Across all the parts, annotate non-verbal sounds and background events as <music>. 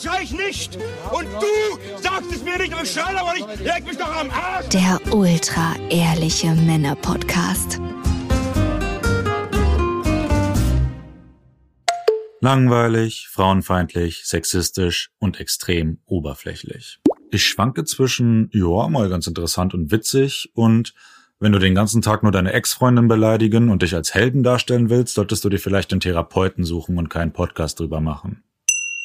ich oder schrei ich nicht? Und du sagst es mir nicht, aber ich schrei aber nicht. Leg mich doch am Arsch. Der ultra ehrliche Männer Podcast. Langweilig, frauenfeindlich, sexistisch und extrem oberflächlich. Ich schwanke zwischen, ja, mal ganz interessant und witzig und wenn du den ganzen Tag nur deine Ex-Freundin beleidigen und dich als Helden darstellen willst, solltest du dir vielleicht einen Therapeuten suchen und keinen Podcast drüber machen.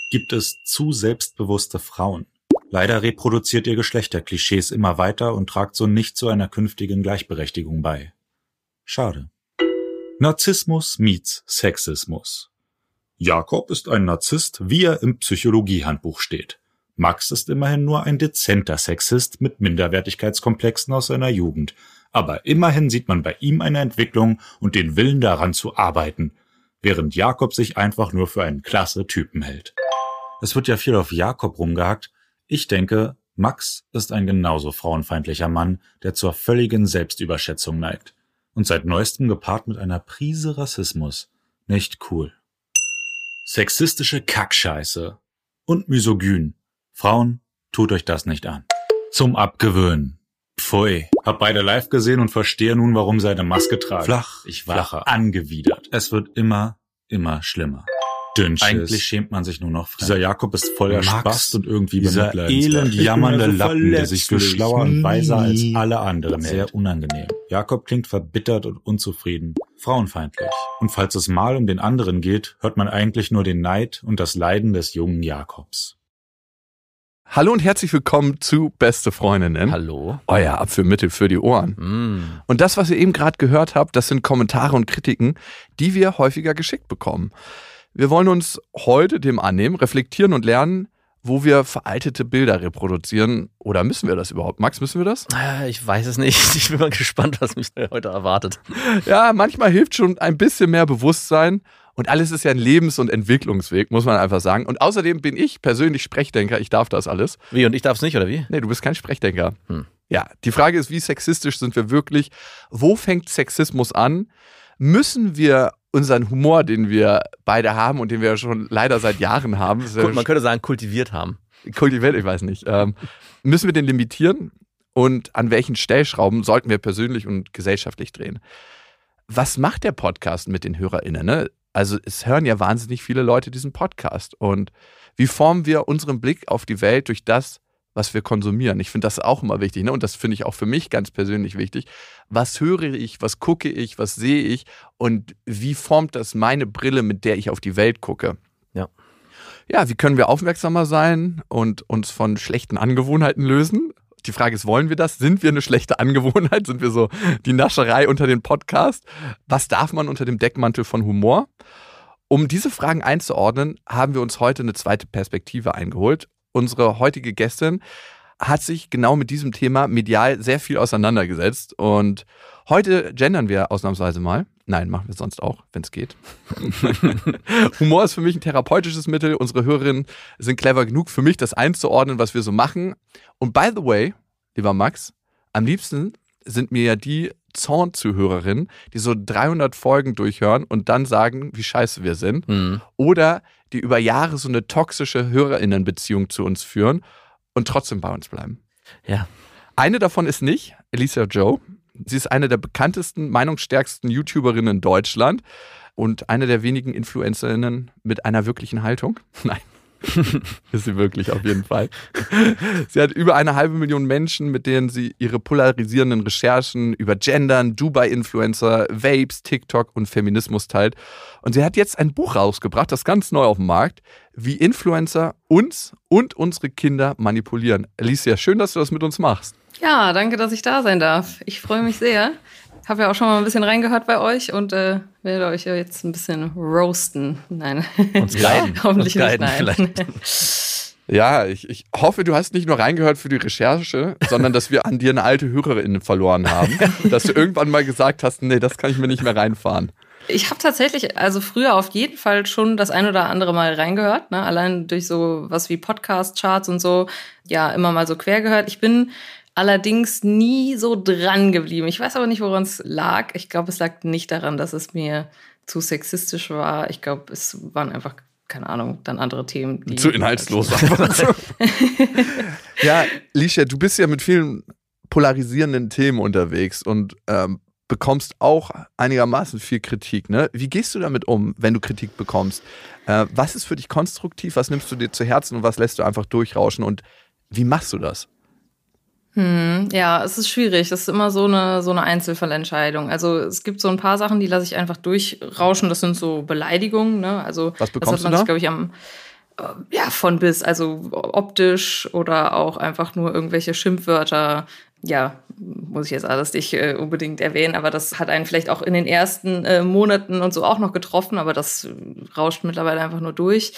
Gibt es zu selbstbewusste Frauen? Leider reproduziert ihr Geschlechterklischees immer weiter und tragt so nicht zu einer künftigen Gleichberechtigung bei. Schade. Narzissmus meets Sexismus. Jakob ist ein Narzisst, wie er im Psychologiehandbuch steht. Max ist immerhin nur ein dezenter Sexist mit Minderwertigkeitskomplexen aus seiner Jugend, aber immerhin sieht man bei ihm eine Entwicklung und den Willen daran zu arbeiten, während Jakob sich einfach nur für einen klasse Typen hält. Es wird ja viel auf Jakob rumgehackt. Ich denke, Max ist ein genauso frauenfeindlicher Mann, der zur völligen Selbstüberschätzung neigt. Und seit neuestem gepaart mit einer Prise Rassismus. Nicht cool. Sexistische Kackscheiße. Und misogyn. Frauen, tut euch das nicht an. Zum Abgewöhnen. Pfui. Hab beide live gesehen und verstehe nun, warum sie eine Maske tragen. Flach, ich war flacher. angewidert. Es wird immer, immer schlimmer. Dünnschiss. Eigentlich schämt man sich nur noch fremd. Dieser Jakob ist voller Spaß und irgendwie dieser elend jammernde Lappen, der sich für schlauer und weiser als alle anderen hält. Sehr unangenehm. Jakob klingt verbittert und unzufrieden, frauenfeindlich. Und falls es mal um den anderen geht, hört man eigentlich nur den Neid und das Leiden des jungen Jakobs. Hallo und herzlich willkommen zu Beste Freundinnen. Hallo. Euer Abführmittel für die Ohren. Mm. Und das, was ihr eben gerade gehört habt, das sind Kommentare und Kritiken, die wir häufiger geschickt bekommen. Wir wollen uns heute dem annehmen, reflektieren und lernen, wo wir veraltete Bilder reproduzieren. Oder müssen wir das überhaupt? Max, müssen wir das? Ich weiß es nicht. Ich bin mal gespannt, was mich heute erwartet. Ja, manchmal hilft schon ein bisschen mehr Bewusstsein. Und alles ist ja ein Lebens- und Entwicklungsweg, muss man einfach sagen. Und außerdem bin ich persönlich Sprechdenker. Ich darf das alles. Wie, und ich darf es nicht, oder wie? Nee, du bist kein Sprechdenker. Hm. Ja, die Frage ist, wie sexistisch sind wir wirklich? Wo fängt Sexismus an? Müssen wir unseren Humor, den wir beide haben und den wir schon leider seit Jahren haben, Gut, man könnte sagen, kultiviert haben. kultiviert, ich weiß nicht, ähm, müssen wir den limitieren? Und an welchen Stellschrauben sollten wir persönlich und gesellschaftlich drehen? Was macht der Podcast mit den HörerInnen? Ne? Also es hören ja wahnsinnig viele Leute diesen Podcast. Und wie formen wir unseren Blick auf die Welt durch das, was wir konsumieren? Ich finde das auch immer wichtig. Ne? Und das finde ich auch für mich ganz persönlich wichtig. Was höre ich, was gucke ich, was sehe ich und wie formt das meine Brille, mit der ich auf die Welt gucke? Ja. Ja, wie können wir aufmerksamer sein und uns von schlechten Angewohnheiten lösen? Die Frage ist, wollen wir das? Sind wir eine schlechte Angewohnheit? Sind wir so die Nascherei unter den Podcast? Was darf man unter dem Deckmantel von Humor? Um diese Fragen einzuordnen, haben wir uns heute eine zweite Perspektive eingeholt. Unsere heutige Gästin hat sich genau mit diesem Thema medial sehr viel auseinandergesetzt. Und heute gendern wir ausnahmsweise mal. Nein, machen wir sonst auch, wenn es geht. <laughs> Humor ist für mich ein therapeutisches Mittel. Unsere Hörerinnen sind clever genug für mich, das einzuordnen, was wir so machen. Und by the way, lieber Max, am liebsten sind mir ja die Zorn-Zuhörerinnen, die so 300 Folgen durchhören und dann sagen, wie scheiße wir sind. Mhm. Oder die über Jahre so eine toxische Hörerinnenbeziehung zu uns führen und trotzdem bei uns bleiben. Ja. Eine davon ist nicht Elisa Joe. Sie ist eine der bekanntesten, meinungsstärksten YouTuberinnen in Deutschland und eine der wenigen Influencerinnen mit einer wirklichen Haltung. <laughs> Nein. <laughs> ist sie wirklich auf jeden Fall. Sie hat über eine halbe Million Menschen, mit denen sie ihre polarisierenden Recherchen über Gendern, Dubai-Influencer, Vapes, TikTok und Feminismus teilt. Und sie hat jetzt ein Buch rausgebracht, das ganz neu auf dem Markt, wie Influencer uns und unsere Kinder manipulieren. Alicia, schön, dass du das mit uns machst. Ja, danke, dass ich da sein darf. Ich freue mich sehr. Habe ja auch schon mal ein bisschen reingehört bei euch und äh, werde euch ja jetzt ein bisschen roasten. Nein. Uns <laughs> guiden. Hoffentlich Uns nicht. Nein. vielleicht. <laughs> Ja, ich, ich hoffe, du hast nicht nur reingehört für die Recherche, sondern dass wir an dir eine alte Hörerin verloren haben. <laughs> dass du irgendwann mal gesagt hast, nee, das kann ich mir nicht mehr reinfahren. Ich habe tatsächlich, also früher auf jeden Fall schon das ein oder andere Mal reingehört, ne? allein durch so was wie Podcast-Charts und so, ja, immer mal so quer gehört. Ich bin allerdings nie so dran geblieben. Ich weiß aber nicht, woran es lag. Ich glaube, es lag nicht daran, dass es mir zu sexistisch war. Ich glaube, es waren einfach, keine Ahnung, dann andere Themen. Die Zu inhaltslos einfach. <laughs> ja, Licia, du bist ja mit vielen polarisierenden Themen unterwegs und ähm, bekommst auch einigermaßen viel Kritik. Ne? Wie gehst du damit um, wenn du Kritik bekommst? Äh, was ist für dich konstruktiv? Was nimmst du dir zu Herzen und was lässt du einfach durchrauschen? Und wie machst du das? Hm, ja, es ist schwierig. Das ist immer so eine, so eine Einzelfallentscheidung. Also es gibt so ein paar Sachen, die lasse ich einfach durchrauschen. Das sind so Beleidigungen. Ne? Also Was bekommst das hat man sich, glaube ich, am äh, ja, von bis, also optisch oder auch einfach nur irgendwelche Schimpfwörter. Ja, muss ich jetzt alles nicht äh, unbedingt erwähnen, aber das hat einen vielleicht auch in den ersten äh, Monaten und so auch noch getroffen, aber das äh, rauscht mittlerweile einfach nur durch.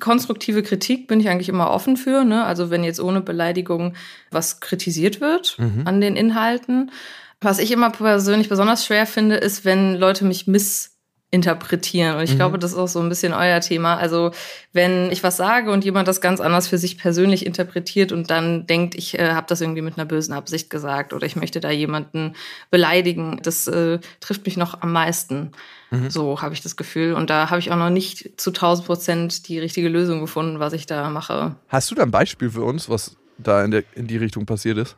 Konstruktive Kritik bin ich eigentlich immer offen für, ne? Also wenn jetzt ohne Beleidigung was kritisiert wird an den Inhalten. Was ich immer persönlich besonders schwer finde, ist, wenn Leute mich missinterpretieren. Und ich glaube, das ist auch so ein bisschen euer Thema. Also wenn ich was sage und jemand das ganz anders für sich persönlich interpretiert und dann denkt, ich äh, habe das irgendwie mit einer bösen Absicht gesagt oder ich möchte da jemanden beleidigen, das äh, trifft mich noch am meisten. So habe ich das Gefühl. Und da habe ich auch noch nicht zu 1000 Prozent die richtige Lösung gefunden, was ich da mache. Hast du da ein Beispiel für uns, was da in, der, in die Richtung passiert ist?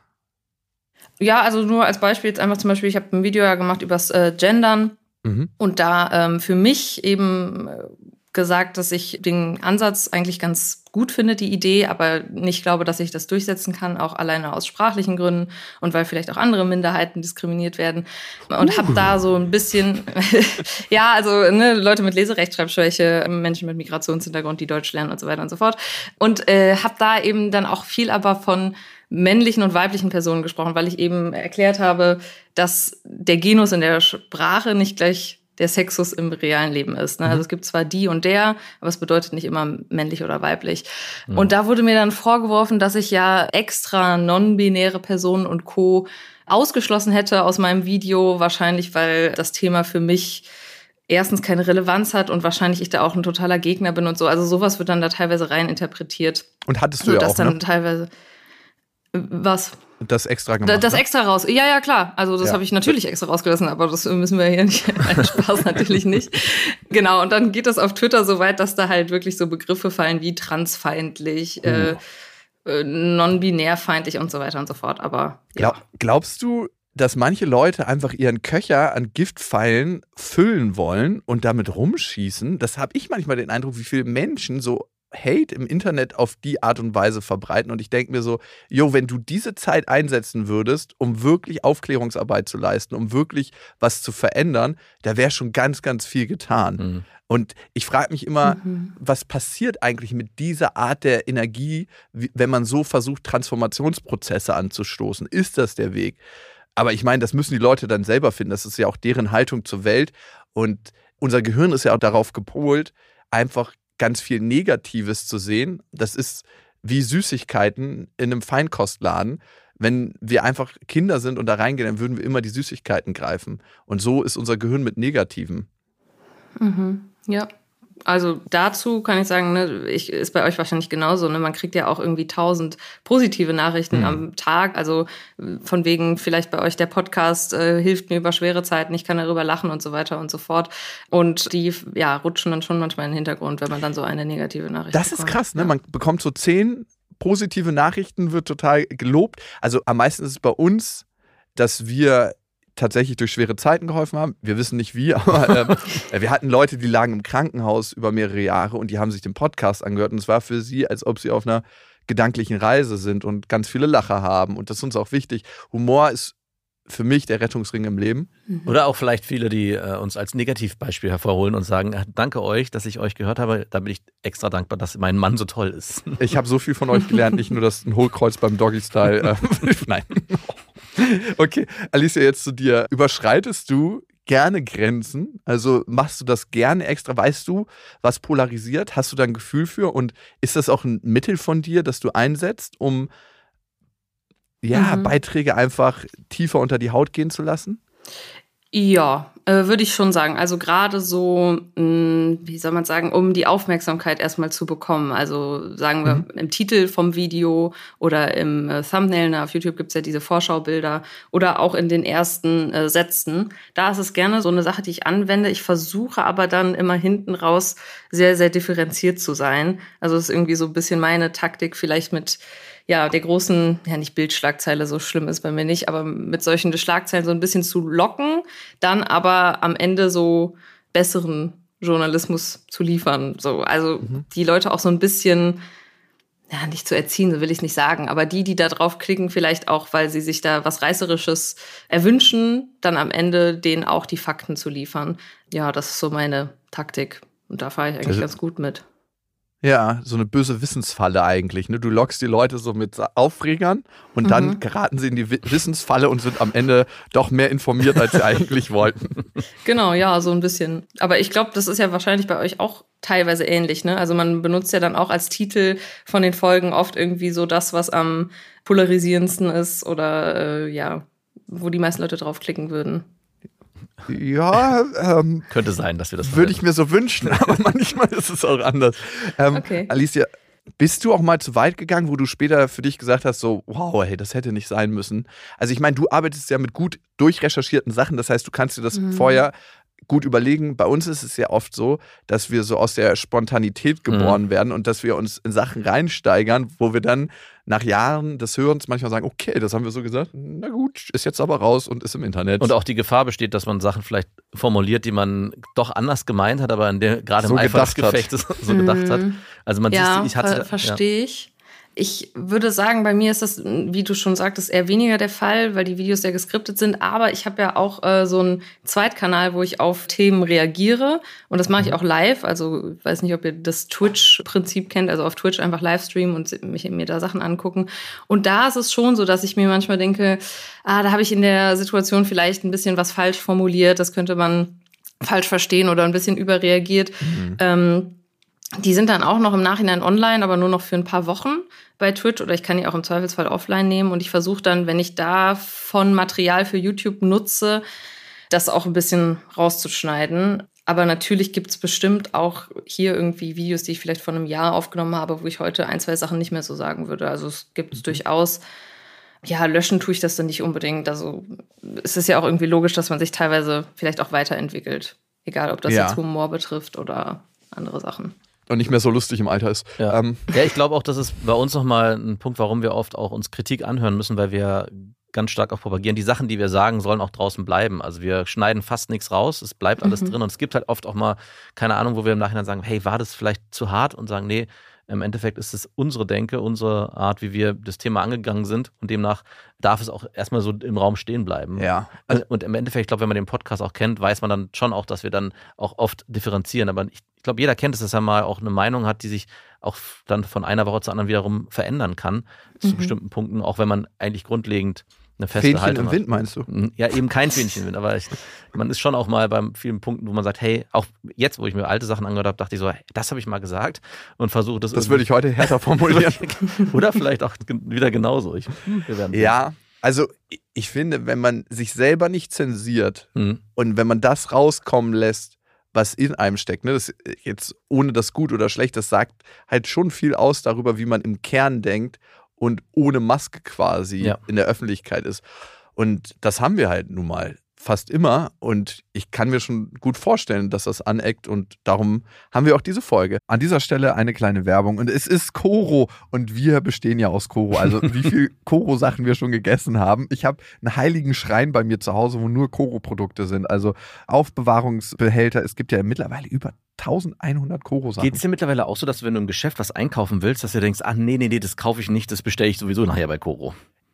Ja, also nur als Beispiel jetzt einfach zum Beispiel, ich habe ein Video ja gemacht übers äh, Gendern Mhm. und da ähm, für mich eben äh, gesagt, dass ich den Ansatz eigentlich ganz gut finde, die Idee, aber nicht glaube, dass ich das durchsetzen kann, auch alleine aus sprachlichen Gründen und weil vielleicht auch andere Minderheiten diskriminiert werden. Und habe da so ein bisschen, <laughs> ja, also ne, Leute mit Leserechtschreibschwäche, Menschen mit Migrationshintergrund, die Deutsch lernen und so weiter und so fort. Und äh, habe da eben dann auch viel aber von männlichen und weiblichen Personen gesprochen, weil ich eben erklärt habe, dass der Genus in der Sprache nicht gleich der Sexus im realen Leben ist. Ne? Also es gibt zwar die und der, aber es bedeutet nicht immer männlich oder weiblich. Und da wurde mir dann vorgeworfen, dass ich ja extra non-binäre Personen und Co. ausgeschlossen hätte aus meinem Video, wahrscheinlich weil das Thema für mich erstens keine Relevanz hat und wahrscheinlich ich da auch ein totaler Gegner bin und so. Also sowas wird dann da teilweise rein interpretiert. Und hattest du So ja dass auch, dann ne? teilweise was? Das extra Da, gemacht. das ne? extra raus. Ja, ja, klar. Also das Ja. habe ich natürlich extra rausgelassen, aber das müssen wir hier nicht. <laughs> Nein, Spaß natürlich nicht. Genau, und dann geht das auf Twitter so weit, dass da halt wirklich so Begriffe fallen wie transfeindlich, äh, äh, non-binärfeindlich und so weiter und so fort. Aber ja. Glaub, glaubst du, dass manche Leute einfach ihren Köcher an Giftpfeilen füllen wollen und damit rumschießen? Das habe ich manchmal den Eindruck, wie viele Menschen so Hate im Internet auf die Art und Weise verbreiten. Und ich denke mir so, jo, wenn du diese Zeit einsetzen würdest, um wirklich Aufklärungsarbeit zu leisten, um wirklich was zu verändern, da wäre schon ganz, ganz viel getan. Mhm. Und ich frage mich immer, was passiert eigentlich mit dieser Art der Energie, wenn man so versucht, Transformationsprozesse anzustoßen? Ist das der Weg? Aber ich meine, das müssen die Leute dann selber finden. Das ist ja auch deren Haltung zur Welt. Und unser Gehirn ist ja auch darauf gepolt, einfach ganz viel Negatives zu sehen. Das ist wie Süßigkeiten in einem Feinkostladen. Wenn wir einfach Kinder sind und da reingehen, dann würden wir immer die Süßigkeiten greifen. Und so ist unser Gehirn mit Negativen. Ja. Also dazu kann ich sagen, ne, ich, ist bei euch wahrscheinlich genauso. Ne? Man kriegt ja auch irgendwie tausend positive Nachrichten Mhm. am Tag. Also von wegen vielleicht bei euch der Podcast äh, hilft mir über schwere Zeiten, ich kann darüber lachen und so weiter und so fort. Und die ja, rutschen dann schon manchmal in den Hintergrund, wenn man dann so eine negative Nachricht Das ist bekommt. krass, ne? Man bekommt so zehn positive Nachrichten, wird total gelobt. Also am meisten ist es bei uns, dass wir tatsächlich durch schwere Zeiten geholfen haben. Wir wissen nicht wie, <laughs> aber äh, wir hatten Leute, die lagen im Krankenhaus über mehrere Jahre und die haben sich den Podcast angehört und es war für sie, als ob sie auf einer gedanklichen Reise sind und ganz viele Lacher haben und das ist uns auch wichtig. Humor ist für mich der Rettungsring im Leben. Oder auch vielleicht viele, die äh, uns als Negativbeispiel hervorholen und sagen, äh, danke euch, dass ich euch gehört habe. Da bin ich extra dankbar, dass mein Mann so toll ist. Ich habe so viel von euch gelernt, nicht nur das ein Hohlkreuz beim Doggy-Style. Äh, <laughs> nein. <laughs> <laughs> Okay, Alicia, jetzt zu dir. Überschreitest du gerne Grenzen? Also machst du das gerne extra? Weißt du, was polarisiert? Hast du da ein Gefühl für? Und ist das auch ein Mittel von dir, das du einsetzt, um ja, Mhm. Beiträge einfach tiefer unter die Haut gehen zu lassen? Ja, äh, würde ich schon sagen. Also gerade so, mh, wie soll man sagen, um die Aufmerksamkeit erstmal zu bekommen. Also sagen wir im Titel vom Video oder im äh, Thumbnail, na, auf YouTube gibt's ja diese Vorschaubilder oder auch in den ersten äh, Sätzen. Da ist es gerne so eine Sache, die ich anwende. Ich versuche aber dann immer hinten raus sehr, sehr differenziert zu sein. Also es ist irgendwie so ein bisschen meine Taktik, vielleicht mit ja, der großen, ja nicht Bildschlagzeile, so schlimm ist bei mir nicht, aber mit solchen Schlagzeilen so ein bisschen zu locken, dann aber am Ende so besseren Journalismus zu liefern. So, also die Leute auch so ein bisschen, ja, nicht zu erziehen, so will ich nicht sagen, aber die, die da drauf klicken, vielleicht auch, weil sie sich da was Reißerisches erwünschen, dann am Ende denen auch die Fakten zu liefern. Ja, das ist so meine Taktik. Und da fahre ich eigentlich Das- ganz gut mit. Ja, so eine böse Wissensfalle eigentlich. Ne? Du lockst die Leute so mit Aufregern und dann Mhm. geraten sie in die Wi- Wissensfalle und sind am Ende doch mehr informiert, als sie <laughs> eigentlich wollten. Genau, ja, so ein bisschen. Aber ich glaube, das ist ja wahrscheinlich bei euch auch teilweise ähnlich, ne? Also man benutzt ja dann auch als Titel von den Folgen oft irgendwie so das, was am polarisierendsten ist oder äh, ja, wo die meisten Leute draufklicken würden. Ja, ähm, Könnte sein, dass wir das würde ich mir so wünschen, <laughs> aber manchmal ist es auch anders. Ähm, Okay. Alicia, bist du auch mal zu weit gegangen, wo du später für dich gesagt hast, so, wow, hey, das hätte nicht sein müssen? Also ich meine, du arbeitest ja mit gut durchrecherchierten Sachen, das heißt, du kannst dir das Mhm. vorher gut überlegen. Bei uns ist es ja oft so, dass wir so aus der Spontanität geboren werden und dass wir uns in Sachen reinsteigern, wo wir dann nach Jahren des Hörens manchmal sagen, okay, das haben wir so gesagt, na gut, ist jetzt aber raus und ist im Internet. Und auch die Gefahr besteht, dass man Sachen vielleicht formuliert, die man doch anders gemeint hat, aber in der, gerade So im Eifer des gedacht hat. Gefechtes <laughs> so gedacht hat. Also man Mhm. ja, sieht, ich hatte, ver verstehe ich. Ich würde sagen, bei mir ist das, wie du schon sagtest, eher weniger der Fall, weil die Videos ja geskriptet sind. Aber ich habe ja auch äh, so einen Zweitkanal, wo ich auf Themen reagiere. Und das mache ich auch live. Also ich weiß nicht, ob ihr das Twitch-Prinzip kennt. Also auf Twitch einfach Livestreamen und mich, mir da Sachen angucken. Und da ist es schon so, dass ich mir manchmal denke, ah, da habe ich in der Situation vielleicht ein bisschen was falsch formuliert. Das könnte man falsch verstehen oder ein bisschen überreagiert. Ähm, die sind dann auch noch im Nachhinein online, aber nur noch für ein paar Wochen bei Twitch oder ich kann die auch im Zweifelsfall offline nehmen und ich versuche dann, wenn ich davon Material für YouTube nutze, das auch ein bisschen rauszuschneiden. Aber natürlich gibt es bestimmt auch hier irgendwie Videos, die ich vielleicht vor einem Jahr aufgenommen habe, wo ich heute ein, zwei Sachen nicht mehr so sagen würde. Also es gibt es durchaus. Ja, löschen tue ich das dann nicht unbedingt. Also es ist ja auch irgendwie logisch, dass man sich teilweise vielleicht auch weiterentwickelt. Egal, ob das Ja. jetzt Humor betrifft oder andere Sachen. Und nicht mehr so lustig im Alter ist. Ja. Ähm, Ja, ich glaube auch, das ist bei uns nochmal ein Punkt, warum wir oft auch uns Kritik anhören müssen, weil wir ganz stark auch propagieren. Die Sachen, die wir sagen, sollen auch draußen bleiben. Also wir schneiden fast nichts raus, es bleibt alles drin und es gibt halt oft auch mal, keine Ahnung, wo wir im Nachhinein sagen, hey, war das vielleicht zu hart und sagen, nee, im Endeffekt ist es unsere Denke, unsere Art, wie wir das Thema angegangen sind und demnach darf es auch erstmal so im Raum stehen bleiben. ja. Und, und im Endeffekt, ich glaube, wenn man den Podcast auch kennt, weiß man dann schon auch, dass wir dann auch oft differenzieren. Aber ich, ich glaube, jeder kennt es, dass er mal auch eine Meinung hat, die sich auch dann von einer Woche zur anderen wiederum verändern kann, zu bestimmten Punkten, auch wenn man eigentlich grundlegend eine feste Fähnchen Haltung im. Wind meinst du? Ja, eben kein <laughs> Fähnchenwind, aber ich, man ist schon auch mal bei vielen Punkten, wo man sagt, hey, auch jetzt, wo ich mir alte Sachen angehört habe, dachte ich so, hey, das habe ich mal gesagt und versuche das. Das würde ich heute härter <laughs> formulieren. <laughs> Oder vielleicht auch wieder genauso. Ich, sehen. ja, also ich- finde, wenn man sich selber nicht zensiert Hm. und wenn man das rauskommen lässt, was in einem steckt, ne, das jetzt ohne das gut oder schlecht, das sagt halt schon viel aus darüber, wie man im Kern denkt und ohne Maske quasi Ja. in der Öffentlichkeit ist. Und das haben wir halt nun mal fast immer und ich kann mir schon gut vorstellen, dass das aneckt und darum haben wir auch diese Folge. An dieser Stelle eine kleine Werbung und es ist Koro und wir bestehen ja aus Koro. Also <laughs> wie viel Koro-Sachen wir schon gegessen haben. Ich habe einen heiligen Schrein bei mir zu Hause, wo nur Koro-Produkte sind. Also Aufbewahrungsbehälter. Es gibt ja mittlerweile über 1100 Koro-Sachen. Geht es dir mittlerweile auch so, dass wenn du im Geschäft was einkaufen willst, dass du denkst, ach nee, nee, nee, das kaufe ich nicht, das bestelle ich sowieso nachher bei Koro?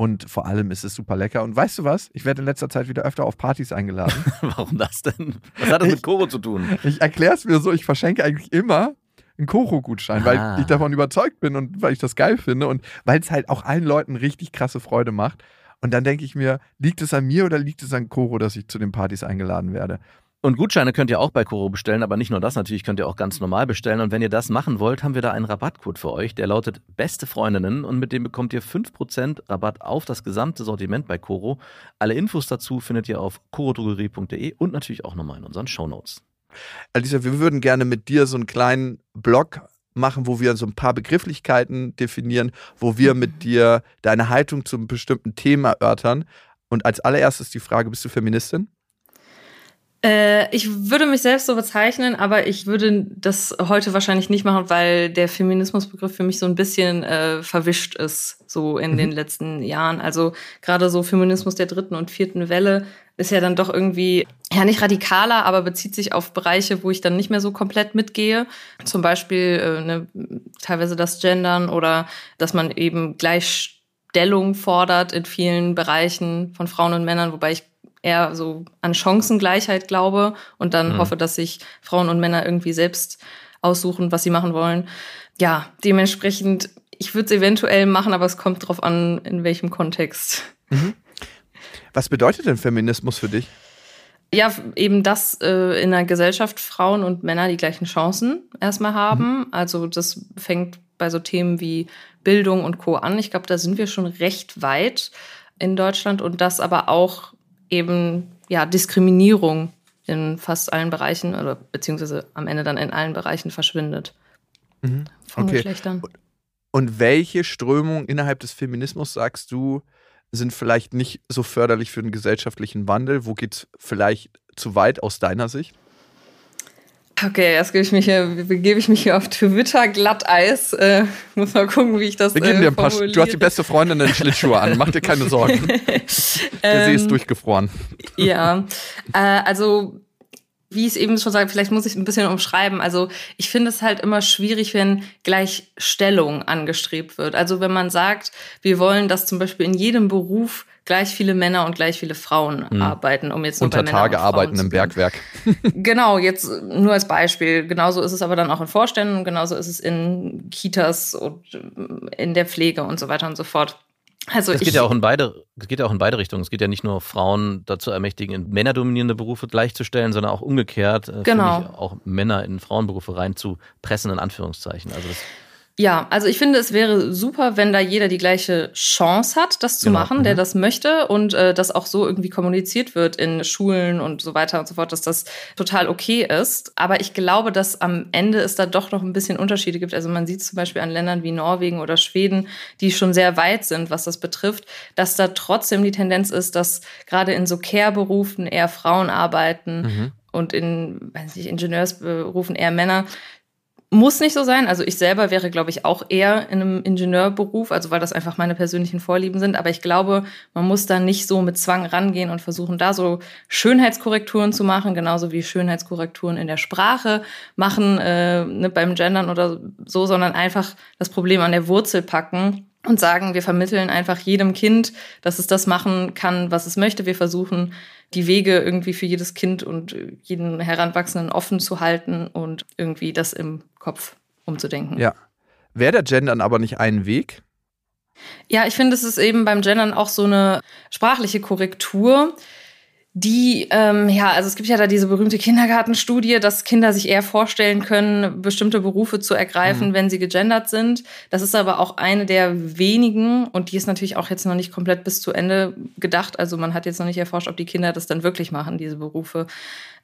Und vor allem ist es super lecker. Und weißt du was? Ich werde in letzter Zeit wieder öfter auf Partys eingeladen. <laughs> Warum das denn? Was hat das ich, mit Koro zu tun? Ich erkläre es mir so, ich verschenke eigentlich immer einen Koro-Gutschein, ah. weil ich davon überzeugt bin und weil ich das geil finde und weil es halt auch allen Leuten richtig krasse Freude macht. Und dann denke ich mir, liegt es an mir oder liegt es an Koro, dass ich zu den Partys eingeladen werde? Und Gutscheine könnt ihr auch bei Koro bestellen, aber nicht nur das, natürlich könnt ihr auch ganz normal bestellen. Und wenn ihr das machen wollt, haben wir da einen Rabattcode für euch, der lautet Beste Freundinnen und mit dem bekommt ihr 5% Rabatt auf das gesamte Sortiment bei Koro. Alle Infos dazu findet ihr auf korodrogerie.de und natürlich auch nochmal in unseren Shownotes. Alisa, wir würden gerne mit dir so einen kleinen Blog machen, wo wir so ein paar Begrifflichkeiten definieren, wo wir mit dir deine Haltung zu einem bestimmten Thema erörtern. Und als allererstes die Frage, bist du Feministin? Äh, ich würde mich selbst so bezeichnen, aber ich würde das heute wahrscheinlich nicht machen, weil der Feminismusbegriff für mich so ein bisschen äh, verwischt ist, so in mhm. den letzten Jahren. Also gerade so Feminismus der dritten und vierten Welle ist ja dann doch irgendwie, ja nicht radikaler, aber bezieht sich auf Bereiche, wo ich dann nicht mehr so komplett mitgehe. Zum Beispiel äh, ne, teilweise das Gendern oder dass man eben Gleichstellung fordert in vielen Bereichen von Frauen und Männern, wobei ich eher so an Chancengleichheit glaube und dann mhm. hoffe, dass sich Frauen und Männer irgendwie selbst aussuchen, was sie machen wollen. Ja, dementsprechend, ich würde es eventuell machen, aber es kommt drauf an, in welchem Kontext. Mhm. Was bedeutet denn Feminismus für dich? Ja, eben, dass äh, in einer Gesellschaft Frauen und Männer die gleichen Chancen erstmal haben. Mhm. Also das fängt bei so Themen wie Bildung und Co. an. Ich glaube, da sind wir schon recht weit in Deutschland und das aber auch eben ja, Diskriminierung in fast allen Bereichen oder beziehungsweise am Ende dann in allen Bereichen verschwindet. Mhm. Von okay. Geschlechtern. Und welche Strömungen innerhalb des Feminismus sagst du, sind vielleicht nicht so förderlich für den gesellschaftlichen Wandel? Wo geht es vielleicht zu weit aus deiner Sicht? Okay, jetzt gebe ich mich hier, begebe ich mich hier auf Twitter Glatteis. Äh, muss mal gucken, wie ich das. Wir geben äh, dir ein paar. Du hast die beste Freundin in Schlittschuhe an. Mach dir keine Sorgen. <laughs> Der See ist ähm, durchgefroren. Ja, äh, also wie ich es eben schon sagte, vielleicht muss ich ein bisschen umschreiben. Also ich finde es halt immer schwierig, wenn Gleichstellung angestrebt wird. Also wenn man sagt, wir wollen, dass zum Beispiel in jedem Beruf gleich viele Männer und gleich viele Frauen mhm. arbeiten, um jetzt nur Unter bei Tage arbeiten im Bergwerk. <laughs> genau, jetzt nur als Beispiel. Genauso ist es aber dann auch in Vorständen genauso ist es in Kitas und in der Pflege und so weiter und so fort. Also es geht ja auch in beide, es geht ja auch in beide Richtungen. Es geht ja nicht nur Frauen dazu ermächtigen, in männerdominierende Berufe gleichzustellen, sondern auch umgekehrt, äh, genau. auch Männer in Frauenberufe reinzupressen, in Anführungszeichen. Also das ja, also ich finde, es wäre super, wenn da jeder die gleiche Chance hat, das zu genau. machen, der mhm. das möchte und äh, das auch so irgendwie kommuniziert wird in Schulen und so weiter und so fort, dass das total okay ist. Aber ich glaube, dass am Ende es da doch noch ein bisschen Unterschiede gibt. Also man sieht zum Beispiel an Ländern wie Norwegen oder Schweden, die schon sehr weit sind, was das betrifft, dass da trotzdem die Tendenz ist, dass gerade in so Care-Berufen eher Frauen arbeiten mhm und in weiß nicht, Ingenieursberufen eher Männer. Muss nicht so sein. Also ich selber wäre, glaube ich, auch eher in einem Ingenieurberuf, also weil das einfach meine persönlichen Vorlieben sind. Aber ich glaube, man muss da nicht so mit Zwang rangehen und versuchen, da so Schönheitskorrekturen zu machen, genauso wie Schönheitskorrekturen in der Sprache machen, äh, ne, beim Gendern oder so, sondern einfach das Problem an der Wurzel packen und sagen, wir vermitteln einfach jedem Kind, dass es das machen kann, was es möchte. Wir versuchen, die Wege irgendwie für jedes Kind und jeden Heranwachsenden offen zu halten und irgendwie das im Kopf umzudenken. Ja. Wäre der Gendern aber nicht ein Weg? Ja, ich finde, es ist eben beim Gendern auch so eine sprachliche Korrektur, die, ähm, ja, also es gibt ja da diese berühmte Kindergartenstudie, dass Kinder sich eher vorstellen können, bestimmte Berufe zu ergreifen, mhm. wenn sie gegendert sind. Das ist aber auch eine der wenigen und die ist natürlich auch jetzt noch nicht komplett bis zu Ende gedacht. Also man hat jetzt noch nicht erforscht, ob die Kinder das dann wirklich machen, diese Berufe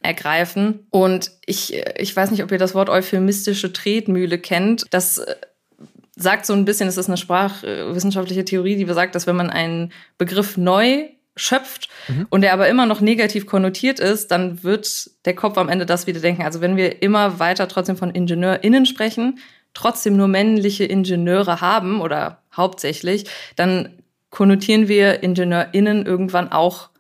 ergreifen. Und ich, ich weiß nicht, ob ihr das Wort euphemistische Tretmühle kennt. Das äh, sagt so ein bisschen, es ist eine sprachwissenschaftliche Theorie, die besagt, dass wenn man einen Begriff neu schöpft mhm. und der aber immer noch negativ konnotiert ist, dann wird der Kopf am Ende das wieder denken. Also wenn wir immer weiter trotzdem von IngenieurInnen sprechen, trotzdem nur männliche Ingenieure haben oder hauptsächlich, dann konnotieren wir IngenieurInnen irgendwann auch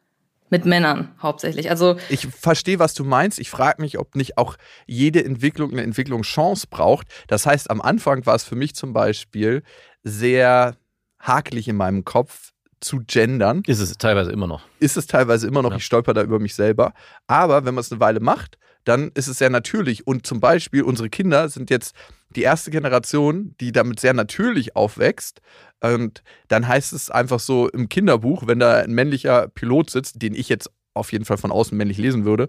mit Männern hauptsächlich. Also ich verstehe, was du meinst. Ich frage mich, ob nicht auch jede Entwicklung eine Entwicklungschance braucht. Das heißt, am Anfang war es für mich zum Beispiel sehr hakelig in meinem Kopf, zu gendern. Ist es teilweise immer noch. Ist es teilweise immer noch. Ja. Ich stolper da über mich selber. Aber wenn man es eine Weile macht, dann ist es sehr natürlich. Und zum Beispiel, unsere Kinder sind jetzt die erste Generation, die damit sehr natürlich aufwächst. Und dann heißt es einfach so im Kinderbuch, wenn da ein männlicher Pilot sitzt, den ich jetzt auf jeden Fall von außen männlich lesen würde,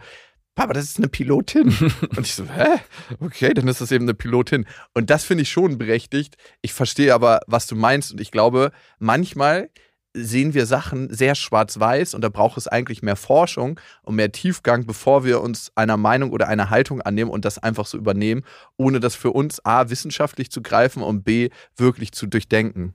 Papa, das ist eine Pilotin. <laughs> und ich so, hä? Okay, dann ist das eben eine Pilotin. Und das finde ich schon berechtigt. Ich verstehe aber, was du meinst. Und ich glaube, manchmal sehen wir Sachen sehr schwarz-weiß und da braucht es eigentlich mehr Forschung und mehr Tiefgang, bevor wir uns einer Meinung oder einer Haltung annehmen und das einfach so übernehmen, ohne das für uns A wissenschaftlich zu greifen und B wirklich zu durchdenken.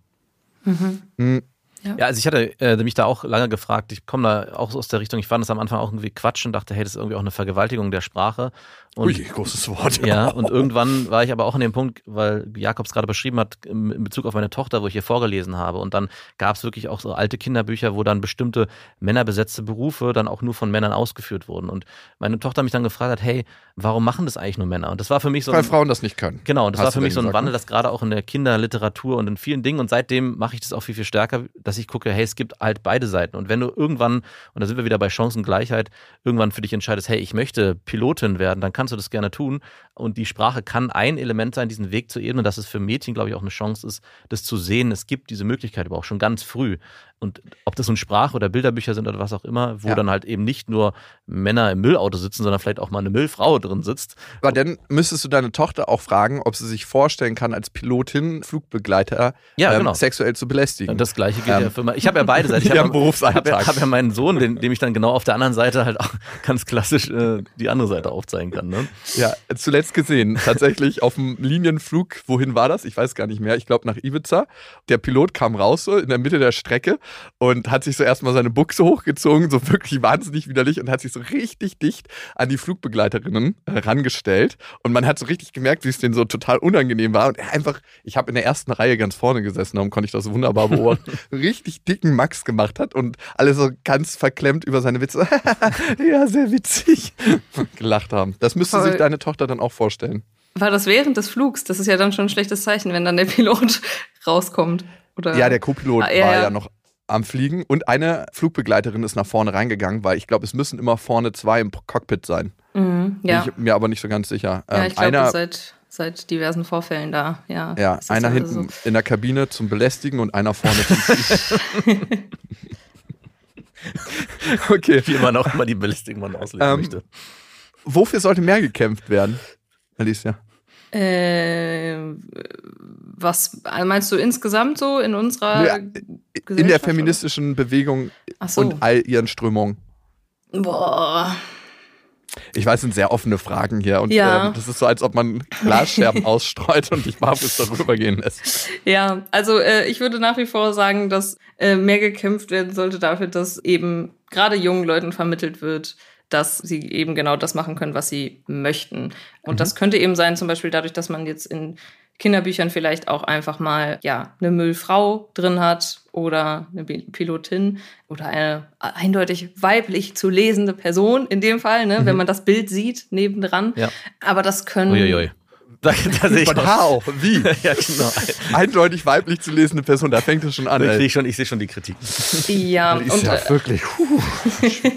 Mhm. Mhm. Ja. ja, also ich hatte äh, mich da auch lange gefragt, ich komme da auch aus der Richtung, ich fand das am Anfang auch irgendwie Quatsch und dachte, hey, das ist irgendwie auch eine Vergewaltigung der Sprache. Und, Ui, großes Wort. Ja, <laughs> und irgendwann war ich aber auch an dem Punkt, weil Jakobs gerade beschrieben hat, in Bezug auf meine Tochter, wo ich hier vorgelesen habe. Und dann gab es wirklich auch so alte Kinderbücher, wo dann bestimmte männerbesetzte Berufe dann auch nur von Männern ausgeführt wurden. Und meine Tochter mich dann gefragt hat, hey, warum machen das eigentlich nur Männer? Und das war für mich so. Weil ein, Frauen das nicht können. Genau, und das war für mich so ein gesagt, Wandel, ne? das gerade auch in der Kinderliteratur und in vielen Dingen. Und seitdem mache ich das auch viel, viel stärker, dass ich gucke, hey, es gibt halt beide Seiten. Und wenn du irgendwann, und da sind wir wieder bei Chancengleichheit, irgendwann für dich entscheidest, hey, ich möchte Pilotin werden, dann kannst du das gerne tun. Und die Sprache kann ein Element sein, diesen Weg zu ebnen, dass es für Mädchen, glaube ich, auch eine Chance ist, das zu sehen. Es gibt diese Möglichkeit aber auch schon ganz früh. Und ob das nun Sprach- oder Bilderbücher sind oder was auch immer, wo ja. dann halt eben nicht nur Männer im Müllauto sitzen, sondern vielleicht auch mal eine Müllfrau drin sitzt. Aber dann müsstest du deine Tochter auch fragen, ob sie sich vorstellen kann, als Pilotin Flugbegleiter ja, ähm, genau. sexuell zu belästigen. Das gleiche gilt ähm, ja für Ich habe ja beide Seiten. <laughs> Ich habe hab, ja, hab ja meinen Sohn, den, dem ich dann genau auf der anderen Seite halt auch <laughs> ganz klassisch äh, die andere Seite aufzeigen kann. Ne? Ja, zuletzt gesehen, tatsächlich auf dem Linienflug, wohin war das? Ich weiß gar nicht mehr. Ich glaube nach Ibiza. Der Pilot kam raus so in der Mitte der Strecke und hat sich so erstmal seine Buchse hochgezogen, so wirklich wahnsinnig widerlich und hat sich so richtig dicht an die Flugbegleiterinnen herangestellt. Und man hat so richtig gemerkt, wie es denen so total unangenehm war. Und er einfach, ich habe in der ersten Reihe ganz vorne gesessen, darum konnte ich das wunderbar beobachten, <laughs> richtig dicken Max gemacht hat und alle so ganz verklemmt über seine Witze, <laughs> ja, sehr witzig, <laughs> gelacht haben. Das müsste Voll. sich deine Tochter dann auch vorstellen. War das während des Flugs? Das ist ja dann schon ein schlechtes Zeichen, wenn dann der Pilot rauskommt. Oder? Ja, der Co-Pilot ah, ja, war ja noch am Fliegen und eine Flugbegleiterin ist nach vorne reingegangen, weil ich glaube, es müssen immer vorne zwei im Cockpit sein. Mhm, ja. Bin ich mir aber nicht so ganz sicher. Ja, ähm, ich glaube, seit, seit diversen Vorfällen da. Ja, ja einer hinten so. in der Kabine zum Belästigen und einer vorne zum Fliegen. <laughs> okay. Wie man auch immer die Belästigung man auslegen ähm, möchte. Wofür sollte mehr gekämpft werden, Alicia? Äh, was meinst du insgesamt so in unserer ja, in der feministischen oder? Bewegung so. und all ihren Strömungen? Boah. Ich weiß, es sind sehr offene Fragen hier und ja. äh, das ist so, als ob man Glasscherben <laughs> ausstreut und die Markus darüber gehen lässt. Ja, also äh, ich würde nach wie vor sagen, dass äh, mehr gekämpft werden sollte dafür, dass eben gerade jungen Leuten vermittelt wird, dass sie eben genau das machen können, was sie möchten. Und mhm. das könnte eben sein, zum Beispiel dadurch, dass man jetzt in Kinderbüchern vielleicht auch einfach mal ja eine Müllfrau drin hat oder eine Pilotin oder eine eindeutig weiblich zu lesende Person in dem Fall, ne, mhm. wenn man das Bild sieht nebendran. Ja. Aber das können Uiuiui. <laughs> Da, da sehe ich Von how? Wie? <laughs> ja, genau. Eindeutig weiblich zu lesende Person, da fängt es schon an. Da ich, schon, ich sehe schon die Kritik. Ja, das ist und, ja äh, wirklich puh,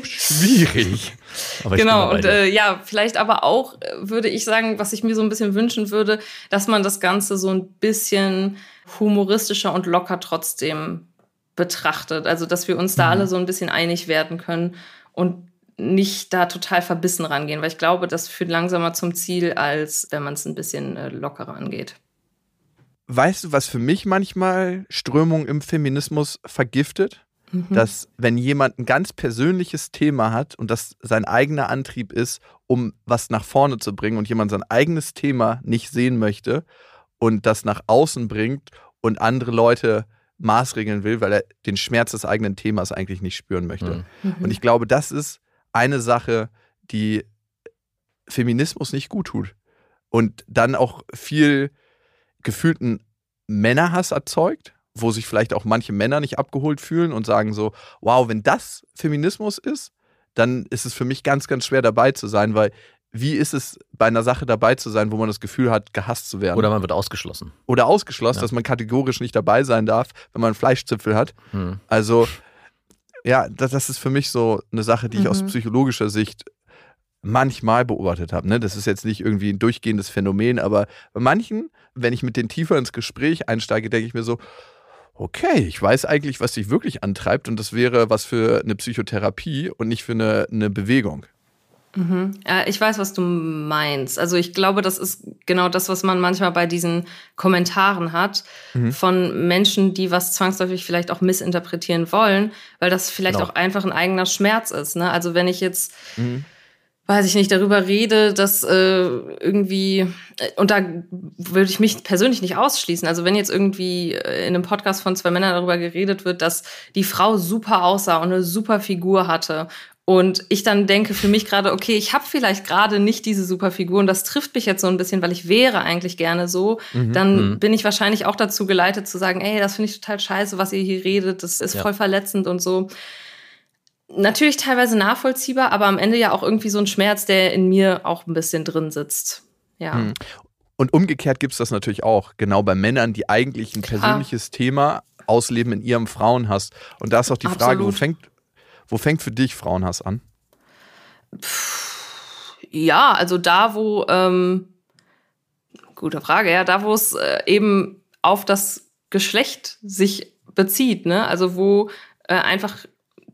schwierig. <laughs> genau, und äh, ja, vielleicht aber auch, äh, würde ich sagen, was ich mir so ein bisschen wünschen würde, dass man das Ganze so ein bisschen humoristischer und locker trotzdem betrachtet. Also, dass wir uns da mhm. alle so ein bisschen einig werden können und nicht da total verbissen rangehen, weil ich glaube, das führt langsamer zum Ziel, als wenn man es ein bisschen äh, lockerer angeht. Weißt du, was für mich manchmal Strömung im Feminismus vergiftet? Mhm. Dass, wenn jemand ein ganz persönliches Thema hat und das sein eigener Antrieb ist, um was nach vorne zu bringen und jemand sein eigenes Thema nicht sehen möchte und das nach außen bringt und andere Leute maßregeln will, weil er den Schmerz des eigenen Themas eigentlich nicht spüren möchte. Mhm. Und ich glaube, das ist eine Sache, die Feminismus nicht gut tut. Und dann auch viel gefühlten Männerhass erzeugt, wo sich vielleicht auch manche Männer nicht abgeholt fühlen und sagen so, wow, wenn das Feminismus ist, dann ist es für mich ganz, ganz schwer dabei zu sein, weil wie ist es bei einer Sache dabei zu sein, wo man das Gefühl hat, gehasst zu werden? Oder man wird ausgeschlossen. Oder ausgeschlossen, ja. dass man kategorisch nicht dabei sein darf, wenn man Fleischzipfel hat. Hm. Also, ja, das, das, ist für mich so eine Sache, die ich aus mhm. psychologischer Sicht manchmal beobachtet habe. Ne? Das ist jetzt nicht irgendwie ein durchgehendes Phänomen, aber bei manchen, wenn ich mit denen tiefer ins Gespräch einsteige, denke ich mir so, okay, ich weiß eigentlich, was dich wirklich antreibt und das wäre was für eine Psychotherapie und nicht für eine, eine Bewegung. Mhm. Ja, ich weiß, was du meinst. Also ich glaube, das ist genau das, was man manchmal bei diesen Kommentaren hat mhm. von Menschen, die was zwangsläufig vielleicht auch missinterpretieren wollen, weil das vielleicht genau. auch einfach ein eigener Schmerz ist. Ne? Also wenn ich jetzt mhm weiß ich nicht, darüber rede, dass äh, irgendwie, äh, und da würde ich mich persönlich nicht ausschließen. Also wenn jetzt irgendwie äh, in einem Podcast von zwei Männern darüber geredet wird, dass die Frau super aussah und eine super Figur hatte und ich dann denke für mich gerade, okay, ich habe vielleicht gerade nicht diese Superfigur und das trifft mich jetzt so ein bisschen, weil ich wäre eigentlich gerne so, mhm. dann mhm. bin ich wahrscheinlich auch dazu geleitet zu sagen, ey, das finde ich total scheiße, was ihr hier redet, das ist ja. voll verletzend und so. Natürlich teilweise nachvollziehbar, aber am Ende ja auch irgendwie so ein Schmerz, der in mir auch ein bisschen drin sitzt. Ja. Mhm. Und umgekehrt gibt es das natürlich auch, genau bei Männern, die eigentlich ein persönliches Thema ausleben in ihrem Frauenhass. Und da ist auch die Absolut. Frage, wo fängt, wo fängt für dich Frauenhass an? Ja, also da, wo, ähm, gute Frage, ja, da, wo es äh, eben auf das Geschlecht sich bezieht, ne? Also wo äh, einfach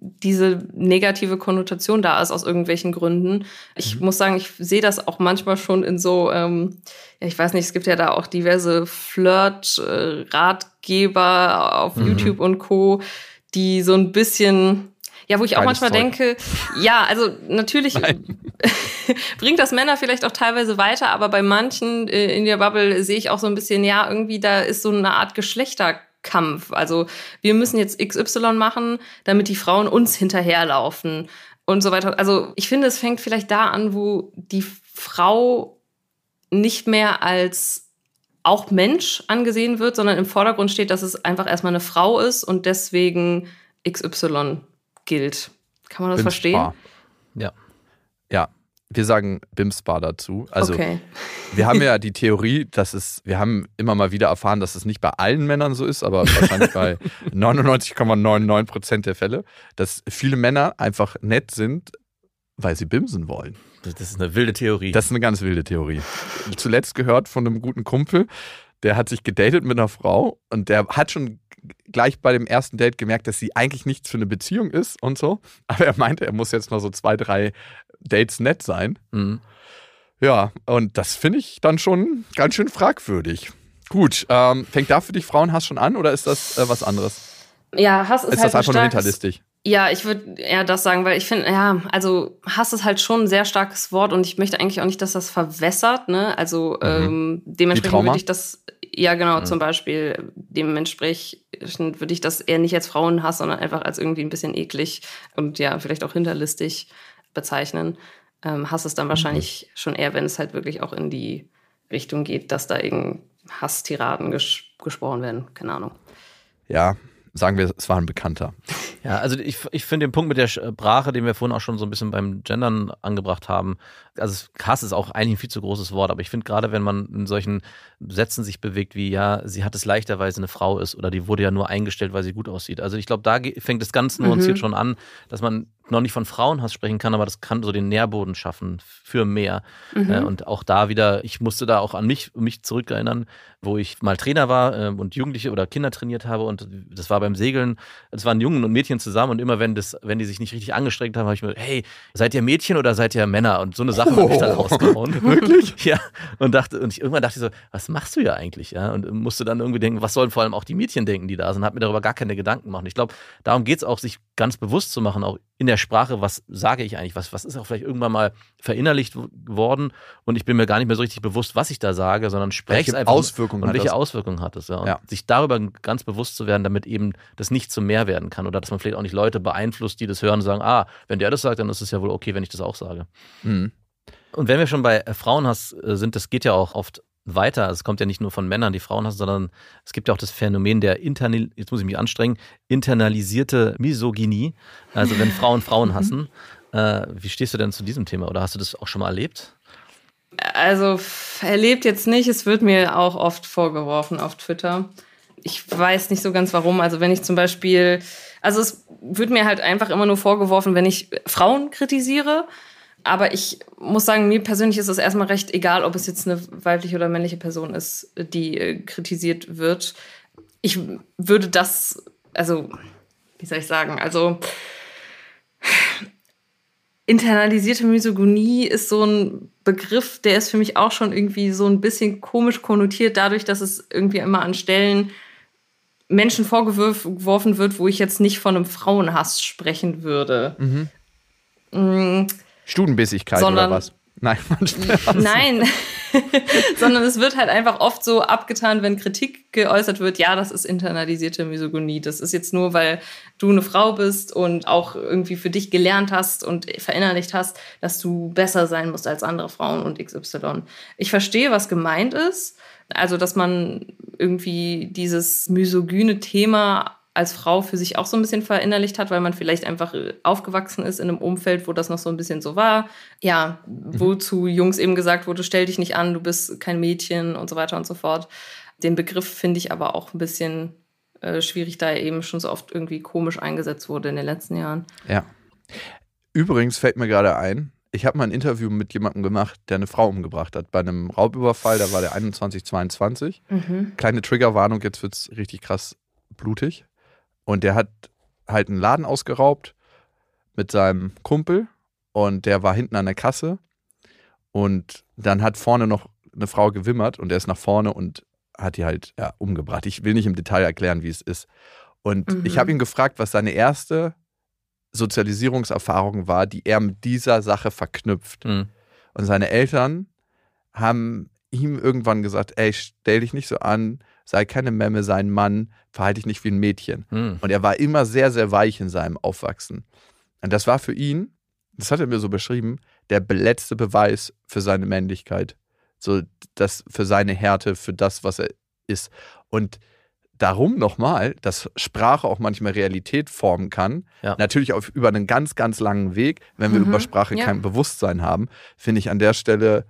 diese negative Konnotation da ist aus irgendwelchen Gründen. Ich mhm. muss sagen, ich sehe das auch manchmal schon in so, ähm, ja, ich weiß nicht, es gibt ja da auch diverse Flirt-Ratgeber äh, auf mhm. YouTube und Co., die so ein bisschen ja, wo ich auch manchmal Zeug. denke, ja, also natürlich <laughs> bringt das Männer vielleicht auch teilweise weiter, aber bei manchen äh, in der Bubble sehe ich auch so ein bisschen, ja, irgendwie da ist so eine Art Geschlechterkampf. Also wir müssen jetzt XY machen, damit die Frauen uns hinterherlaufen und so weiter. Also ich finde, es fängt vielleicht da an, wo die Frau nicht mehr als auch Mensch angesehen wird, sondern im Vordergrund steht, dass es einfach erstmal eine Frau ist und deswegen XY gilt. Kann man das Bimsbar. verstehen? Ja. Ja, wir sagen Bimsbar dazu. Also okay. wir haben <laughs> ja die Theorie, dass es, wir haben immer mal wieder erfahren, dass es nicht bei allen Männern so ist, aber wahrscheinlich bei <laughs> 99,99 Prozent der Fälle, dass viele Männer einfach nett sind, weil sie bimsen wollen. Das ist eine wilde Theorie. Das ist eine ganz wilde Theorie. Zuletzt gehört von einem guten Kumpel, der hat sich gedatet mit einer Frau und der hat schon gleich bei dem ersten Date gemerkt, dass sie eigentlich nichts für eine Beziehung ist und so. Aber er meinte, er muss jetzt noch so zwei, drei Dates nett sein. Mhm. Ja, und das finde ich dann schon ganz schön fragwürdig. Gut, ähm, fängt da für dich Frauenhass schon an oder ist das äh, was anderes? Ja, Hass ist, ist halt das einfach nur hinterlistig. Ja, ich würde eher das sagen, weil ich finde, ja, also Hass ist halt schon ein sehr starkes Wort und ich möchte eigentlich auch nicht, dass das verwässert, ne? Also mhm. ähm, dementsprechend würde ich das, ja genau, mhm. zum Beispiel, dementsprechend würde ich das eher nicht als Frauenhass, sondern einfach als irgendwie ein bisschen eklig und ja, vielleicht auch hinterlistig bezeichnen. Ähm, Hass ist dann mhm. wahrscheinlich mhm. schon eher, wenn es halt wirklich auch in die Richtung geht, dass da irgendein Hasstiraden ges gesprochen werden, keine Ahnung. Ja, sagen wir, es war ein Bekannter. Ja, also ich, ich finde den Punkt mit der Sprache, den wir vorhin auch schon so ein bisschen beim Gendern angebracht haben, also Hass ist auch eigentlich ein viel zu großes Wort, aber ich finde gerade, wenn man in solchen Sätzen sich bewegt wie, ja, sie hat es leichter, weil sie eine Frau ist oder die wurde ja nur eingestellt, weil sie gut aussieht. Also ich glaube, da fängt es ganz nuanciert mhm. schon an, dass man noch nicht von Frauenhass sprechen kann, aber das kann so den Nährboden schaffen für mehr. Mhm. Äh, und auch da wieder, ich musste da auch an mich, mich zurückerinnern, wo ich mal Trainer war äh, und Jugendliche oder Kinder trainiert habe und das war beim Segeln, es waren Jungen und Mädchen zusammen und immer wenn das, wenn die sich nicht richtig angestrengt haben, habe ich mir, hey, seid ihr Mädchen oder seid ihr Männer? Und so eine Sache oh. habe ich dann rausgehauen. <laughs> Wirklich? <laughs> Ja. Und dachte, und ich, irgendwann dachte ich so, was machst du ja eigentlich? Ja. Und musste dann irgendwie denken, was sollen vor allem auch die Mädchen denken, die da sind, hat mir darüber gar keine Gedanken machen. Ich glaube, darum geht es auch, sich ganz bewusst zu machen, auch in der Sprache, was sage ich eigentlich, was, was ist auch vielleicht irgendwann mal verinnerlicht worden und ich bin mir gar nicht mehr so richtig bewusst, was ich da sage, sondern spreche es einfach. Auswirkungen und welche das? Auswirkungen hat es, ja. Und ja. sich darüber ganz bewusst zu werden, damit eben das nicht zu mehr werden kann oder dass man vielleicht auch nicht Leute beeinflusst, die das hören und sagen, ah, wenn der das sagt, dann ist es ja wohl okay, wenn ich das auch sage. Mhm. Und wenn wir schon bei Frauenhass äh, sind, das geht ja auch oft weiter. Es kommt ja nicht nur von Männern, die Frauen hassen, sondern es gibt ja auch das Phänomen der Internal jetzt muss ich mich anstrengen, internalisierte Misogynie. Also wenn Frauen Frauen mhm. hassen. Äh, wie stehst du denn zu diesem Thema? Oder hast du das auch schon mal erlebt? Also erlebt jetzt nicht. Es wird mir auch oft vorgeworfen auf Twitter. Ich weiß nicht so ganz warum. Also wenn ich zum Beispiel, also es wird mir halt einfach immer nur vorgeworfen, wenn ich Frauen kritisiere aber ich muss sagen, mir persönlich ist es erstmal recht egal, ob es jetzt eine weibliche oder männliche Person ist, die äh, kritisiert wird. Ich würde das, also, wie soll ich sagen, also internalisierte Misogynie ist so ein Begriff, der ist für mich auch schon irgendwie so ein bisschen komisch konnotiert, dadurch, dass es irgendwie immer an Stellen Menschen vorgeworfen wird, wo ich jetzt nicht von einem Frauenhass sprechen würde. Mhm. Mm. Studenbissigkeit sondern, oder was? Nein, <laughs> Nein, <laughs> <laughs> sondern es wird halt einfach oft so abgetan, wenn Kritik geäußert wird, ja, das ist internalisierte Misogynie. Das ist jetzt nur, weil du eine Frau bist und auch irgendwie für dich gelernt hast und verinnerlicht hast, dass du besser sein musst als andere Frauen und XY. Ich verstehe, was gemeint ist. Also, dass man irgendwie dieses misogyne Thema als Frau für sich auch so ein bisschen verinnerlicht hat, weil man vielleicht einfach äh, aufgewachsen ist in einem Umfeld, wo das noch so ein bisschen so war. Ja, mhm. wozu Jungs eben gesagt wurde, stell dich nicht an, du bist kein Mädchen und so weiter und so fort. Den Begriff finde ich aber auch ein bisschen äh, schwierig, da er eben schon so oft irgendwie komisch eingesetzt wurde in den letzten Jahren. Ja. Übrigens fällt mir gerade ein, ich habe mal ein Interview mit jemandem gemacht, der eine Frau umgebracht hat. Bei einem Raubüberfall, da war der 21, 22. Mhm. Kleine Triggerwarnung, jetzt wird es richtig krass blutig. Und der hat halt einen Laden ausgeraubt mit seinem Kumpel und der war hinten an der Kasse und dann hat vorne noch eine Frau gewimmert und er ist nach vorne und hat die halt ja, umgebracht. Ich will nicht im Detail erklären, wie es ist. Und mhm. ich habe ihn gefragt, was seine erste Sozialisierungserfahrung war, die er mit dieser Sache verknüpft. Mhm. Und seine Eltern haben ihm irgendwann gesagt, ey, stell dich nicht so an, sei keine Memme, sei ein Mann, verhalte dich nicht wie ein Mädchen. Mhm. Und er war immer sehr, sehr weich in seinem Aufwachsen. Und das war für ihn, das hat er mir so beschrieben, der letzte Beweis für seine Männlichkeit. So, das für seine Härte, für das, was er ist. Und darum nochmal, dass Sprache auch manchmal Realität formen kann. Ja. Natürlich auf, über einen ganz, ganz langen Weg. Wenn wir mhm. über Sprache ja. kein Bewusstsein haben, finde ich an der Stelle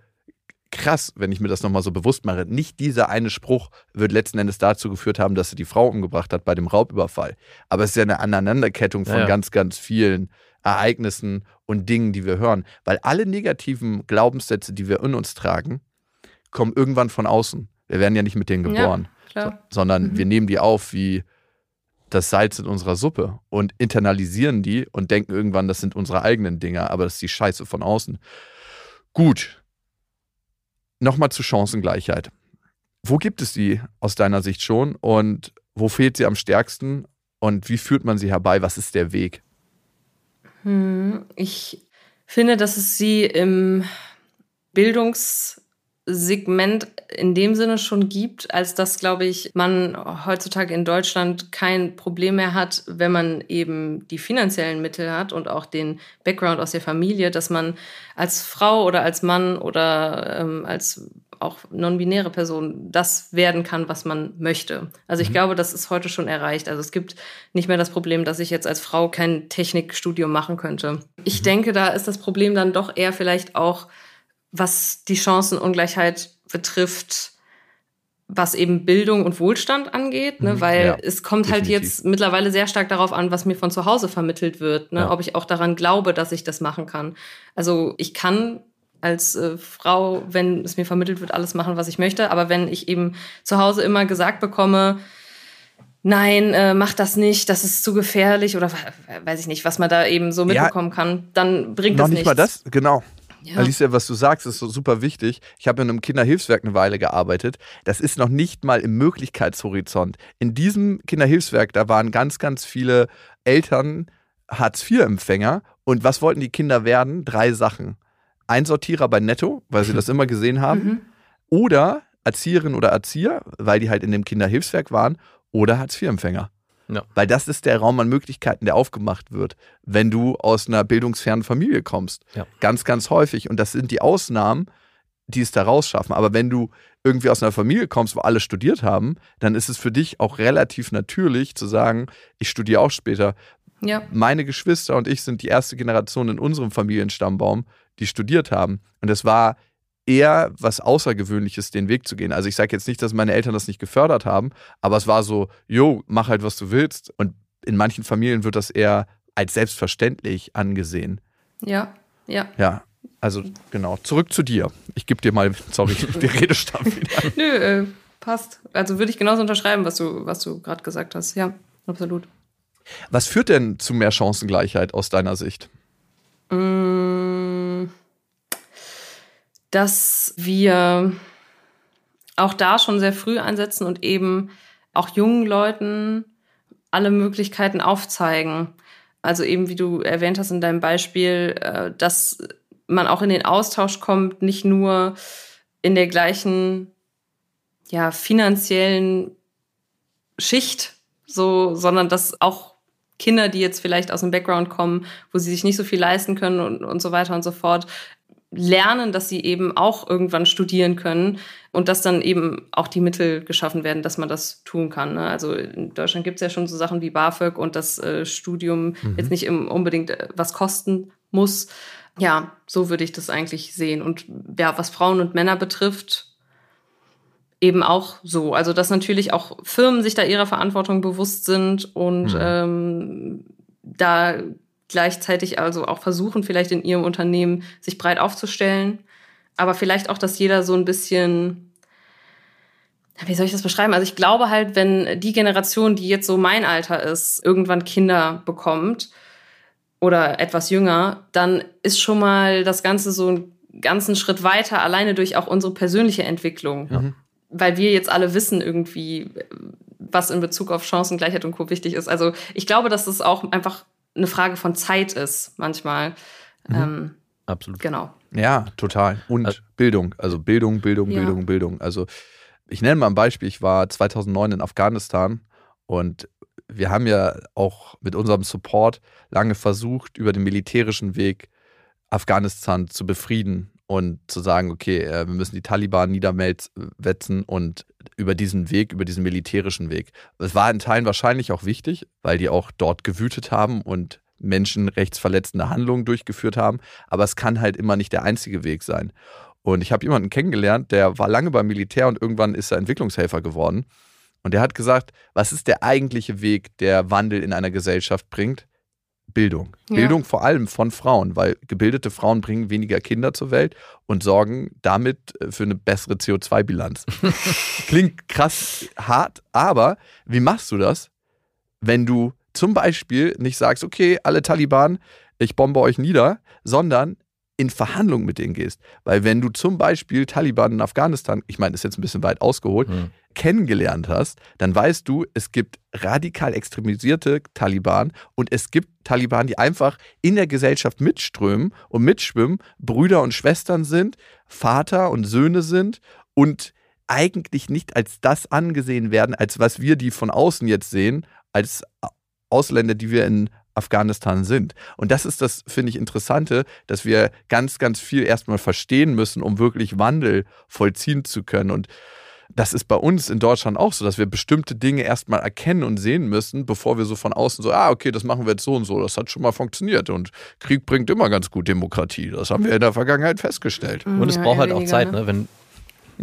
krass, wenn ich mir das nochmal so bewusst mache. Nicht dieser eine Spruch wird letzten Endes dazu geführt haben, dass er die Frau umgebracht hat bei dem Raubüberfall. Aber es ist ja eine Aneinanderkettung von ja, ja. ganz, ganz vielen Ereignissen und Dingen, die wir hören. Weil alle negativen Glaubenssätze, die wir in uns tragen, kommen irgendwann von außen. Wir werden ja nicht mit denen geboren, ja, so, sondern mhm. wir nehmen die auf wie das Salz in unserer Suppe und internalisieren die und denken irgendwann, das sind unsere eigenen Dinger, aber das ist die Scheiße von außen. Gut, Nochmal zur Chancengleichheit. Wo gibt es die aus deiner Sicht schon und wo fehlt sie am stärksten und wie führt man sie herbei? Was ist der Weg? Hm, ich finde, dass es sie im Bildungssegment in dem Sinne schon gibt, als dass, glaube ich, man heutzutage in Deutschland kein Problem mehr hat, wenn man eben die finanziellen Mittel hat und auch den Background aus der Familie, dass man als Frau oder als Mann oder ähm, als auch non-binäre Person das werden kann, was man möchte. Also ich mhm. glaube, das ist heute schon erreicht. Also es gibt nicht mehr das Problem, dass ich jetzt als Frau kein Technikstudium machen könnte. Ich mhm. denke, da ist das Problem dann doch eher vielleicht auch, was die Chancenungleichheit betrifft, was eben Bildung und Wohlstand angeht, ne? Mhm, weil ja, es kommt halt definitiv. jetzt mittlerweile sehr stark darauf an, was mir von zu Hause vermittelt wird, ne? Ja. ob ich auch daran glaube, dass ich das machen kann. Also ich kann als äh, Frau, wenn es mir vermittelt wird, alles machen, was ich möchte, aber wenn ich eben zu Hause immer gesagt bekomme, nein, äh, mach das nicht, das ist zu gefährlich oder we- weiß ich nicht, was man da eben so Ja. mitbekommen kann, dann bringt Noch das nicht nichts. mal das, genau. Ja. Alicia, was du sagst, ist so super wichtig. Ich habe in einem Kinderhilfswerk eine Weile gearbeitet. Das ist noch nicht mal im Möglichkeitshorizont. In diesem Kinderhilfswerk, da waren ganz, ganz viele Eltern Hartz-IV-Empfänger. Und was wollten die Kinder werden? Drei Sachen. Einsortierer bei Netto, weil sie <laughs> das immer gesehen haben. Mhm. Oder Erzieherin oder Erzieher, weil die halt in dem Kinderhilfswerk waren. Oder Hartz-IV-Empfänger. Ja. Weil das ist der Raum an Möglichkeiten, der aufgemacht wird, wenn du aus einer bildungsfernen Familie kommst. Ja. Ganz, ganz häufig. Und das sind die Ausnahmen, die es da rausschaffen. Aber wenn du irgendwie aus einer Familie kommst, wo alle studiert haben, dann ist es für dich auch relativ natürlich zu sagen, ich studiere auch später. Ja. Meine Geschwister und ich sind die erste Generation in unserem Familienstammbaum, die studiert haben. Und es war eher was Außergewöhnliches, den Weg zu gehen. Also ich sage jetzt nicht, dass meine Eltern das nicht gefördert haben, aber es war so, jo, mach halt, was du willst. Und in manchen Familien wird das eher als selbstverständlich angesehen. Ja, ja. Ja, also genau. Zurück zu dir. Ich gebe dir mal, sorry, <laughs> die Redestab wieder. Nö, äh, passt. Also würde ich genauso unterschreiben, was du, was du gerade gesagt hast. Ja, absolut. Was führt denn zu mehr Chancengleichheit aus deiner Sicht? Mm, Dass wir auch da schon sehr früh einsetzen und eben auch jungen Leuten alle Möglichkeiten aufzeigen. Also eben, wie du erwähnt hast in deinem Beispiel, äh, dass man auch in den Austausch kommt, nicht nur in der gleichen ja, finanziellen Schicht, so, sondern dass auch Kinder, die jetzt vielleicht aus einem Background kommen, wo sie sich nicht so viel leisten können und, und so weiter und so fort, lernen, dass sie eben auch irgendwann studieren können und dass dann eben auch die Mittel geschaffen werden, dass man das tun kann. Ne? Also in Deutschland gibt es ja schon so Sachen wie BAföG und das äh, Studium jetzt nicht im, unbedingt äh, was kosten muss. Ja, so würde ich das eigentlich sehen. Und ja, was Frauen und Männer betrifft, eben auch so. Also, dass natürlich auch Firmen sich da ihrer Verantwortung bewusst sind und Mhm. ähm, da gleichzeitig also auch versuchen, vielleicht in ihrem Unternehmen sich breit aufzustellen. Aber vielleicht auch, dass jeder so ein bisschen, wie soll ich das beschreiben? Also ich glaube halt, wenn die Generation, die jetzt so mein Alter ist, irgendwann Kinder bekommt oder etwas jünger, dann ist schon mal das Ganze so einen ganzen Schritt weiter, alleine durch auch unsere persönliche Entwicklung. Mhm. Weil wir jetzt alle wissen irgendwie, was in Bezug auf Chancengleichheit und Co. wichtig ist. Also ich glaube, dass es auch einfach eine Frage von Zeit ist, manchmal. Ähm, Absolut. genau. Ja, total. Und Also- Bildung. Also Bildung, Bildung, Ja. Bildung, Bildung. Also ich nenne mal ein Beispiel. Ich war 2009 in Afghanistan und wir haben ja auch mit unserem Support lange versucht, über den militärischen Weg Afghanistan zu befrieden und zu sagen, okay, äh, wir müssen die Taliban niederwetzen und über diesen Weg, über diesen militärischen Weg. Es war in Teilen wahrscheinlich auch wichtig, weil die auch dort gewütet haben und menschenrechtsverletzende Handlungen durchgeführt haben. Aber es kann halt immer nicht der einzige Weg sein. Und ich habe jemanden kennengelernt, der war lange beim Militär und irgendwann ist er Entwicklungshelfer geworden. Und der hat gesagt, was ist der eigentliche Weg, der Wandel in einer Gesellschaft bringt? Bildung. Ja. Bildung vor allem von Frauen, weil gebildete Frauen bringen weniger Kinder zur Welt und sorgen damit äh, für eine bessere CO2-Bilanz. <laughs> Klingt krass hart, aber wie machst du das, wenn du zum Beispiel nicht sagst, okay, alle Taliban, ich bombe euch nieder, sondern in Verhandlungen mit denen gehst. Weil wenn du zum Beispiel Taliban in Afghanistan, ich meine, das ist jetzt ein bisschen weit ausgeholt, Hm. kennengelernt hast, dann weißt du, es gibt radikal extremisierte Taliban und es gibt Taliban, die einfach in der Gesellschaft mitströmen und mitschwimmen, Brüder und Schwestern sind, Vater und Söhne sind und eigentlich nicht als das angesehen werden, als was wir die von außen jetzt sehen, als Ausländer, die wir in Afghanistan sind. Und das ist das, finde ich, Interessante, dass wir ganz, ganz viel erstmal verstehen müssen, um wirklich Wandel vollziehen zu können. Und das ist bei uns in Deutschland auch so, dass wir bestimmte Dinge erstmal erkennen und sehen müssen, bevor wir so von außen so, ah, okay, das machen wir jetzt so und so, das hat schon mal funktioniert. Und Krieg bringt immer ganz gut Demokratie. Das haben wir in der Vergangenheit festgestellt. Und es Ja, braucht halt auch Zeit, ne? ne? Wenn,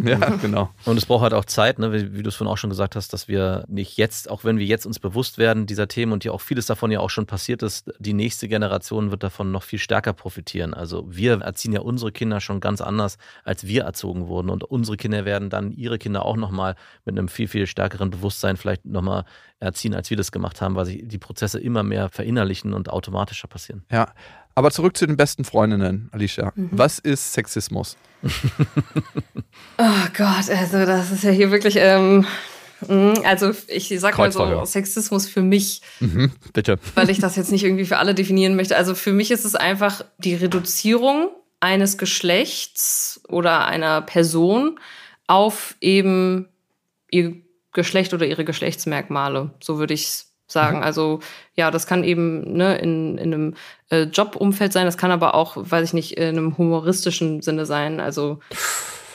Ja, genau. Und es braucht halt auch Zeit, ne? wie, wie du es vorhin auch schon gesagt hast, dass wir nicht jetzt, auch wenn wir jetzt uns bewusst werden dieser Themen und ja auch vieles davon ja auch schon passiert ist, die nächste Generation wird davon noch viel stärker profitieren. Also wir erziehen ja unsere Kinder schon ganz anders, als wir erzogen wurden. Und unsere Kinder werden dann ihre Kinder auch nochmal mit einem viel, viel stärkeren Bewusstsein vielleicht nochmal erziehen, als wir das gemacht haben, weil sich die Prozesse immer mehr verinnerlichen und automatischer passieren. Ja, aber zurück zu den besten Freundinnen, Alicia. Mhm. Was ist Sexismus? <laughs> oh Gott, also das ist ja hier wirklich. Ähm mm, also ich sag mal so, Sexismus für mich. Mhm, bitte. Weil ich das jetzt nicht irgendwie für alle definieren möchte. Also für mich ist es einfach die Reduzierung eines Geschlechts oder einer Person auf eben ihr Geschlecht oder ihre Geschlechtsmerkmale. So würde ich es sagen. Also ja, das kann eben ne, in, in einem äh, Jobumfeld sein, das kann aber auch, weiß ich nicht, in einem humoristischen Sinne sein. Also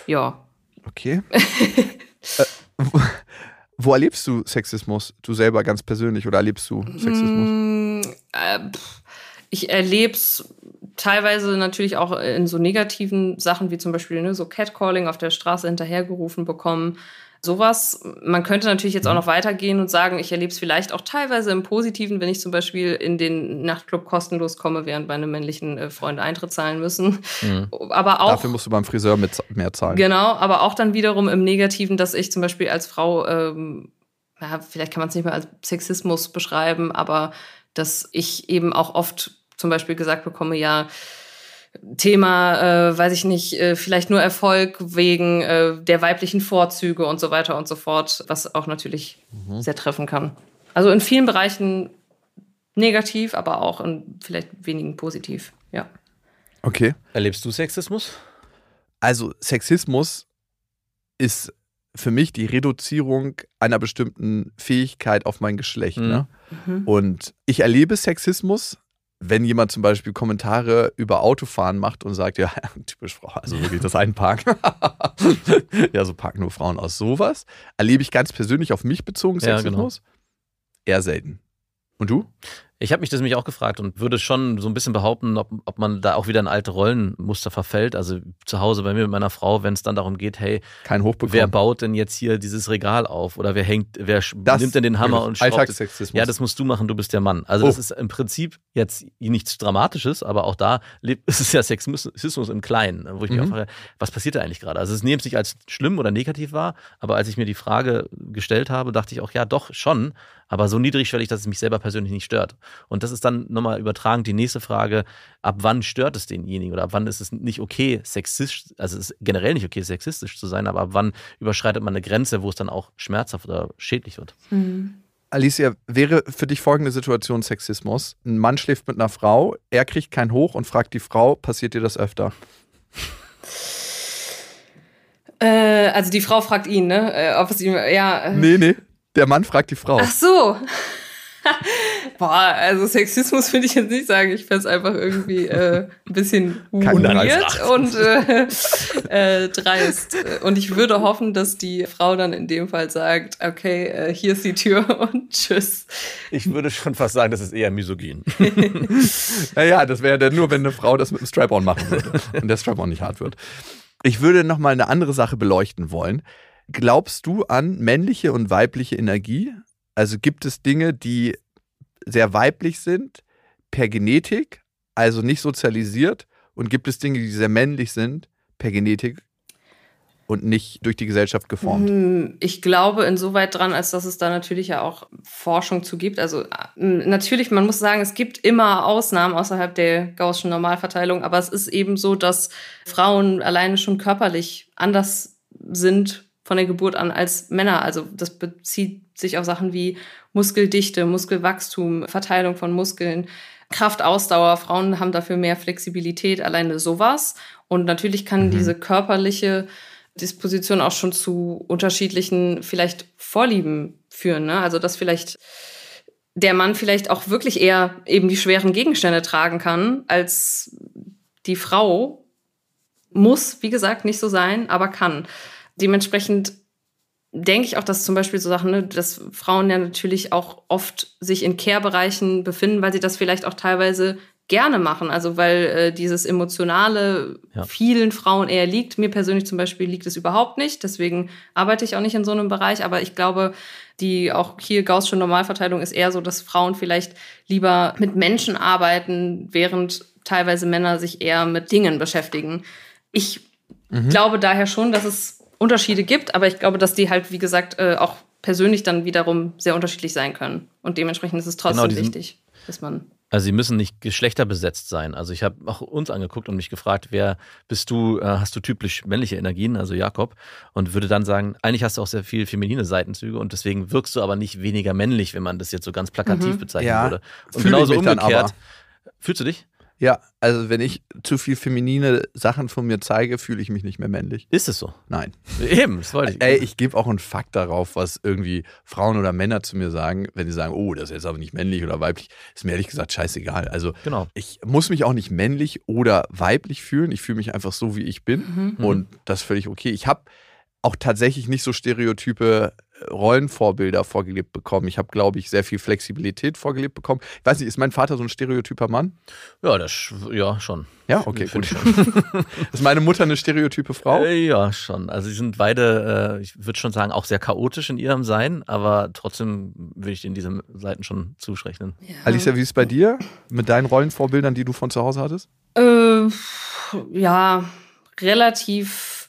ja. Okay. <laughs> äh, wo, wo, erlebst du Sexismus? Du selber ganz persönlich oder erlebst du Sexismus? Mm, äh, ich erlebe es teilweise natürlich auch in so negativen Sachen wie zum Beispiel ne, so Catcalling auf der Straße hinterhergerufen bekommen sowas. Man könnte natürlich jetzt auch mhm. noch weitergehen und sagen, ich erlebe es vielleicht auch teilweise im Positiven, wenn ich zum Beispiel in den Nachtclub kostenlos komme, während meine männlichen äh, Freunde Eintritt zahlen müssen. Mhm. Aber auch. Dafür musst du beim Friseur mit, mehr zahlen. Genau, aber auch dann wiederum im Negativen, dass ich zum Beispiel als Frau, ähm, ja, vielleicht kann man es nicht mehr als Sexismus beschreiben, aber dass ich eben auch oft zum Beispiel gesagt bekomme, ja, Thema, äh, weiß ich nicht, äh, vielleicht nur Erfolg wegen äh, der weiblichen Vorzüge und so weiter und so fort, was auch natürlich mhm. sehr treffen kann. Also in vielen Bereichen negativ, aber auch in vielleicht wenigen positiv, ja. Okay. Erlebst du Sexismus? Also Sexismus ist für mich die Reduzierung einer bestimmten Fähigkeit auf mein Geschlecht. Mhm. Ne? Mhm. Und ich erlebe Sexismus wenn jemand zum Beispiel Kommentare über Autofahren macht und sagt, ja, <laughs> typisch Frau, also wirklich das Einparken. <laughs> ja, so parken nur Frauen aus. Sowas erlebe ich ganz persönlich auf mich bezogen Sexismus. Ja, genau. Eher selten. Und du? Ich habe mich das nämlich auch gefragt und würde schon so ein bisschen behaupten, ob, ob man da auch wieder in alte Rollenmuster verfällt. Also zu Hause bei mir mit meiner Frau, wenn es dann darum geht, hey, Kein wer baut denn jetzt hier dieses Regal auf? Oder wer hängt, wer das nimmt denn den Hammer und schraubt Alltagssexismus. Ja, das musst du machen, du bist der Mann. Also oh. das ist im Prinzip jetzt nichts Dramatisches, aber auch da <laughs> ist es ja Sexismus im Kleinen, wo ich mhm. mich auch frage, was passiert da eigentlich gerade? Also es nehme es nicht als schlimm oder negativ wahr, aber als ich mir die Frage gestellt habe, dachte ich auch, ja doch, schon aber so niedrigschwellig, dass es mich selber persönlich nicht stört. Und das ist dann nochmal übertragen die nächste Frage, ab wann stört es denjenigen oder ab wann ist es nicht okay, sexistisch, also es ist generell nicht okay, sexistisch zu sein, aber ab wann überschreitet man eine Grenze, wo es dann auch schmerzhaft oder schädlich wird. Mhm. Alicia, wäre für dich folgende Situation Sexismus? Ein Mann schläft mit einer Frau, er kriegt keinen hoch und fragt die Frau, passiert dir das öfter? Äh, also die Frau fragt ihn, ne? Äh, ob es ihm, ja. Äh. Nee, nee. Der Mann fragt die Frau. Ach so. <laughs> Boah, also Sexismus würde ich jetzt nicht sagen. Ich fände es einfach irgendwie äh, ein bisschen <laughs> weird und äh, <laughs> äh, dreist. Und ich würde hoffen, dass die Frau dann in dem Fall sagt, okay, äh, hier ist die Tür und tschüss. Ich würde schon fast sagen, das ist eher misogyn. naja, das wäre dann nur, wenn eine Frau das mit einem Strap-on machen würde und der Strap-on nicht hart wird. Ich würde noch mal eine andere Sache beleuchten wollen. Glaubst du an männliche und weibliche Energie? Also gibt es Dinge, die sehr weiblich sind, per Genetik, also nicht sozialisiert, und gibt es Dinge, die sehr männlich sind, per Genetik und nicht durch die Gesellschaft geformt? Hm, ich glaube insoweit dran, als dass es da natürlich ja auch Forschung zu gibt. Also natürlich, man muss sagen, es gibt immer Ausnahmen außerhalb der gaußschen Normalverteilung, aber es ist eben so, dass Frauen alleine schon körperlich anders sind von der Geburt an als Männer. Also das bezieht sich auf Sachen wie Muskeldichte, Muskelwachstum, Verteilung von Muskeln, Kraftausdauer. Frauen haben dafür mehr Flexibilität, alleine sowas. Und natürlich kann mhm. diese körperliche Disposition auch schon zu unterschiedlichen vielleicht Vorlieben führen. Ne? Also dass vielleicht der Mann vielleicht auch wirklich eher eben die schweren Gegenstände tragen kann als die Frau. Muss, wie gesagt, nicht so sein, aber kann. Dementsprechend denke ich auch, dass zum Beispiel so Sachen, ne, dass Frauen ja natürlich auch oft sich in Care-Bereichen befinden, weil sie das vielleicht auch teilweise gerne machen. Also weil äh, dieses Emotionale Ja. vielen Frauen eher liegt. Mir persönlich zum Beispiel liegt es überhaupt nicht. Deswegen arbeite ich auch nicht in so einem Bereich. Aber ich glaube, die auch hier Gaußsche Normalverteilung ist eher so, dass Frauen vielleicht lieber mit Menschen arbeiten, während teilweise Männer sich eher mit Dingen beschäftigen. Ich glaube daher schon, dass es Unterschiede gibt, aber ich glaube, dass die halt, wie gesagt, äh, auch persönlich dann wiederum sehr unterschiedlich sein können. Und dementsprechend ist es trotzdem Genau, wichtig, dass man Also sie müssen nicht geschlechterbesetzt sein. Also ich habe auch uns angeguckt und mich gefragt, wer bist du, äh, hast du typisch männliche Energien, also Jakob, und würde dann sagen, eigentlich hast du auch sehr viel feminine Seitenzüge und deswegen wirkst du aber nicht weniger männlich, wenn man das jetzt so ganz plakativ bezeichnen Ja, würde. Und fühle ich genauso umgekehrt. aber. Fühlst du dich? Ja, also wenn ich zu viel feminine Sachen von mir zeige, fühle ich mich nicht mehr männlich. Ist es so? Nein. Eben, das wollte ich. Ey, ich gebe auch einen Fakt darauf, was irgendwie Frauen oder Männer zu mir sagen, wenn sie sagen, oh, das ist jetzt aber nicht männlich oder weiblich, ist mir ehrlich gesagt scheißegal. Also Genau. ich muss mich auch nicht männlich oder weiblich fühlen. Ich fühle mich einfach so, wie ich bin. Mhm. Und das ist völlig okay. Ich habe auch tatsächlich nicht so stereotype Rollenvorbilder vorgelebt bekommen. Ich habe, glaube ich, sehr viel Flexibilität vorgelebt bekommen. Ich weiß nicht, ist mein Vater so ein stereotyper Mann? Ja, das, ja, schon. Ja, okay, Find gut. <laughs> Ist meine Mutter eine stereotype Frau? Äh, ja, schon. Also sie sind beide, äh, ich würde schon sagen, auch sehr chaotisch in ihrem Sein, aber trotzdem würde ich in diese Seiten schon zuschrechnen. Alicia, wie ist es bei dir mit deinen Rollenvorbildern, die du von zu Hause hattest? Äh, ja, relativ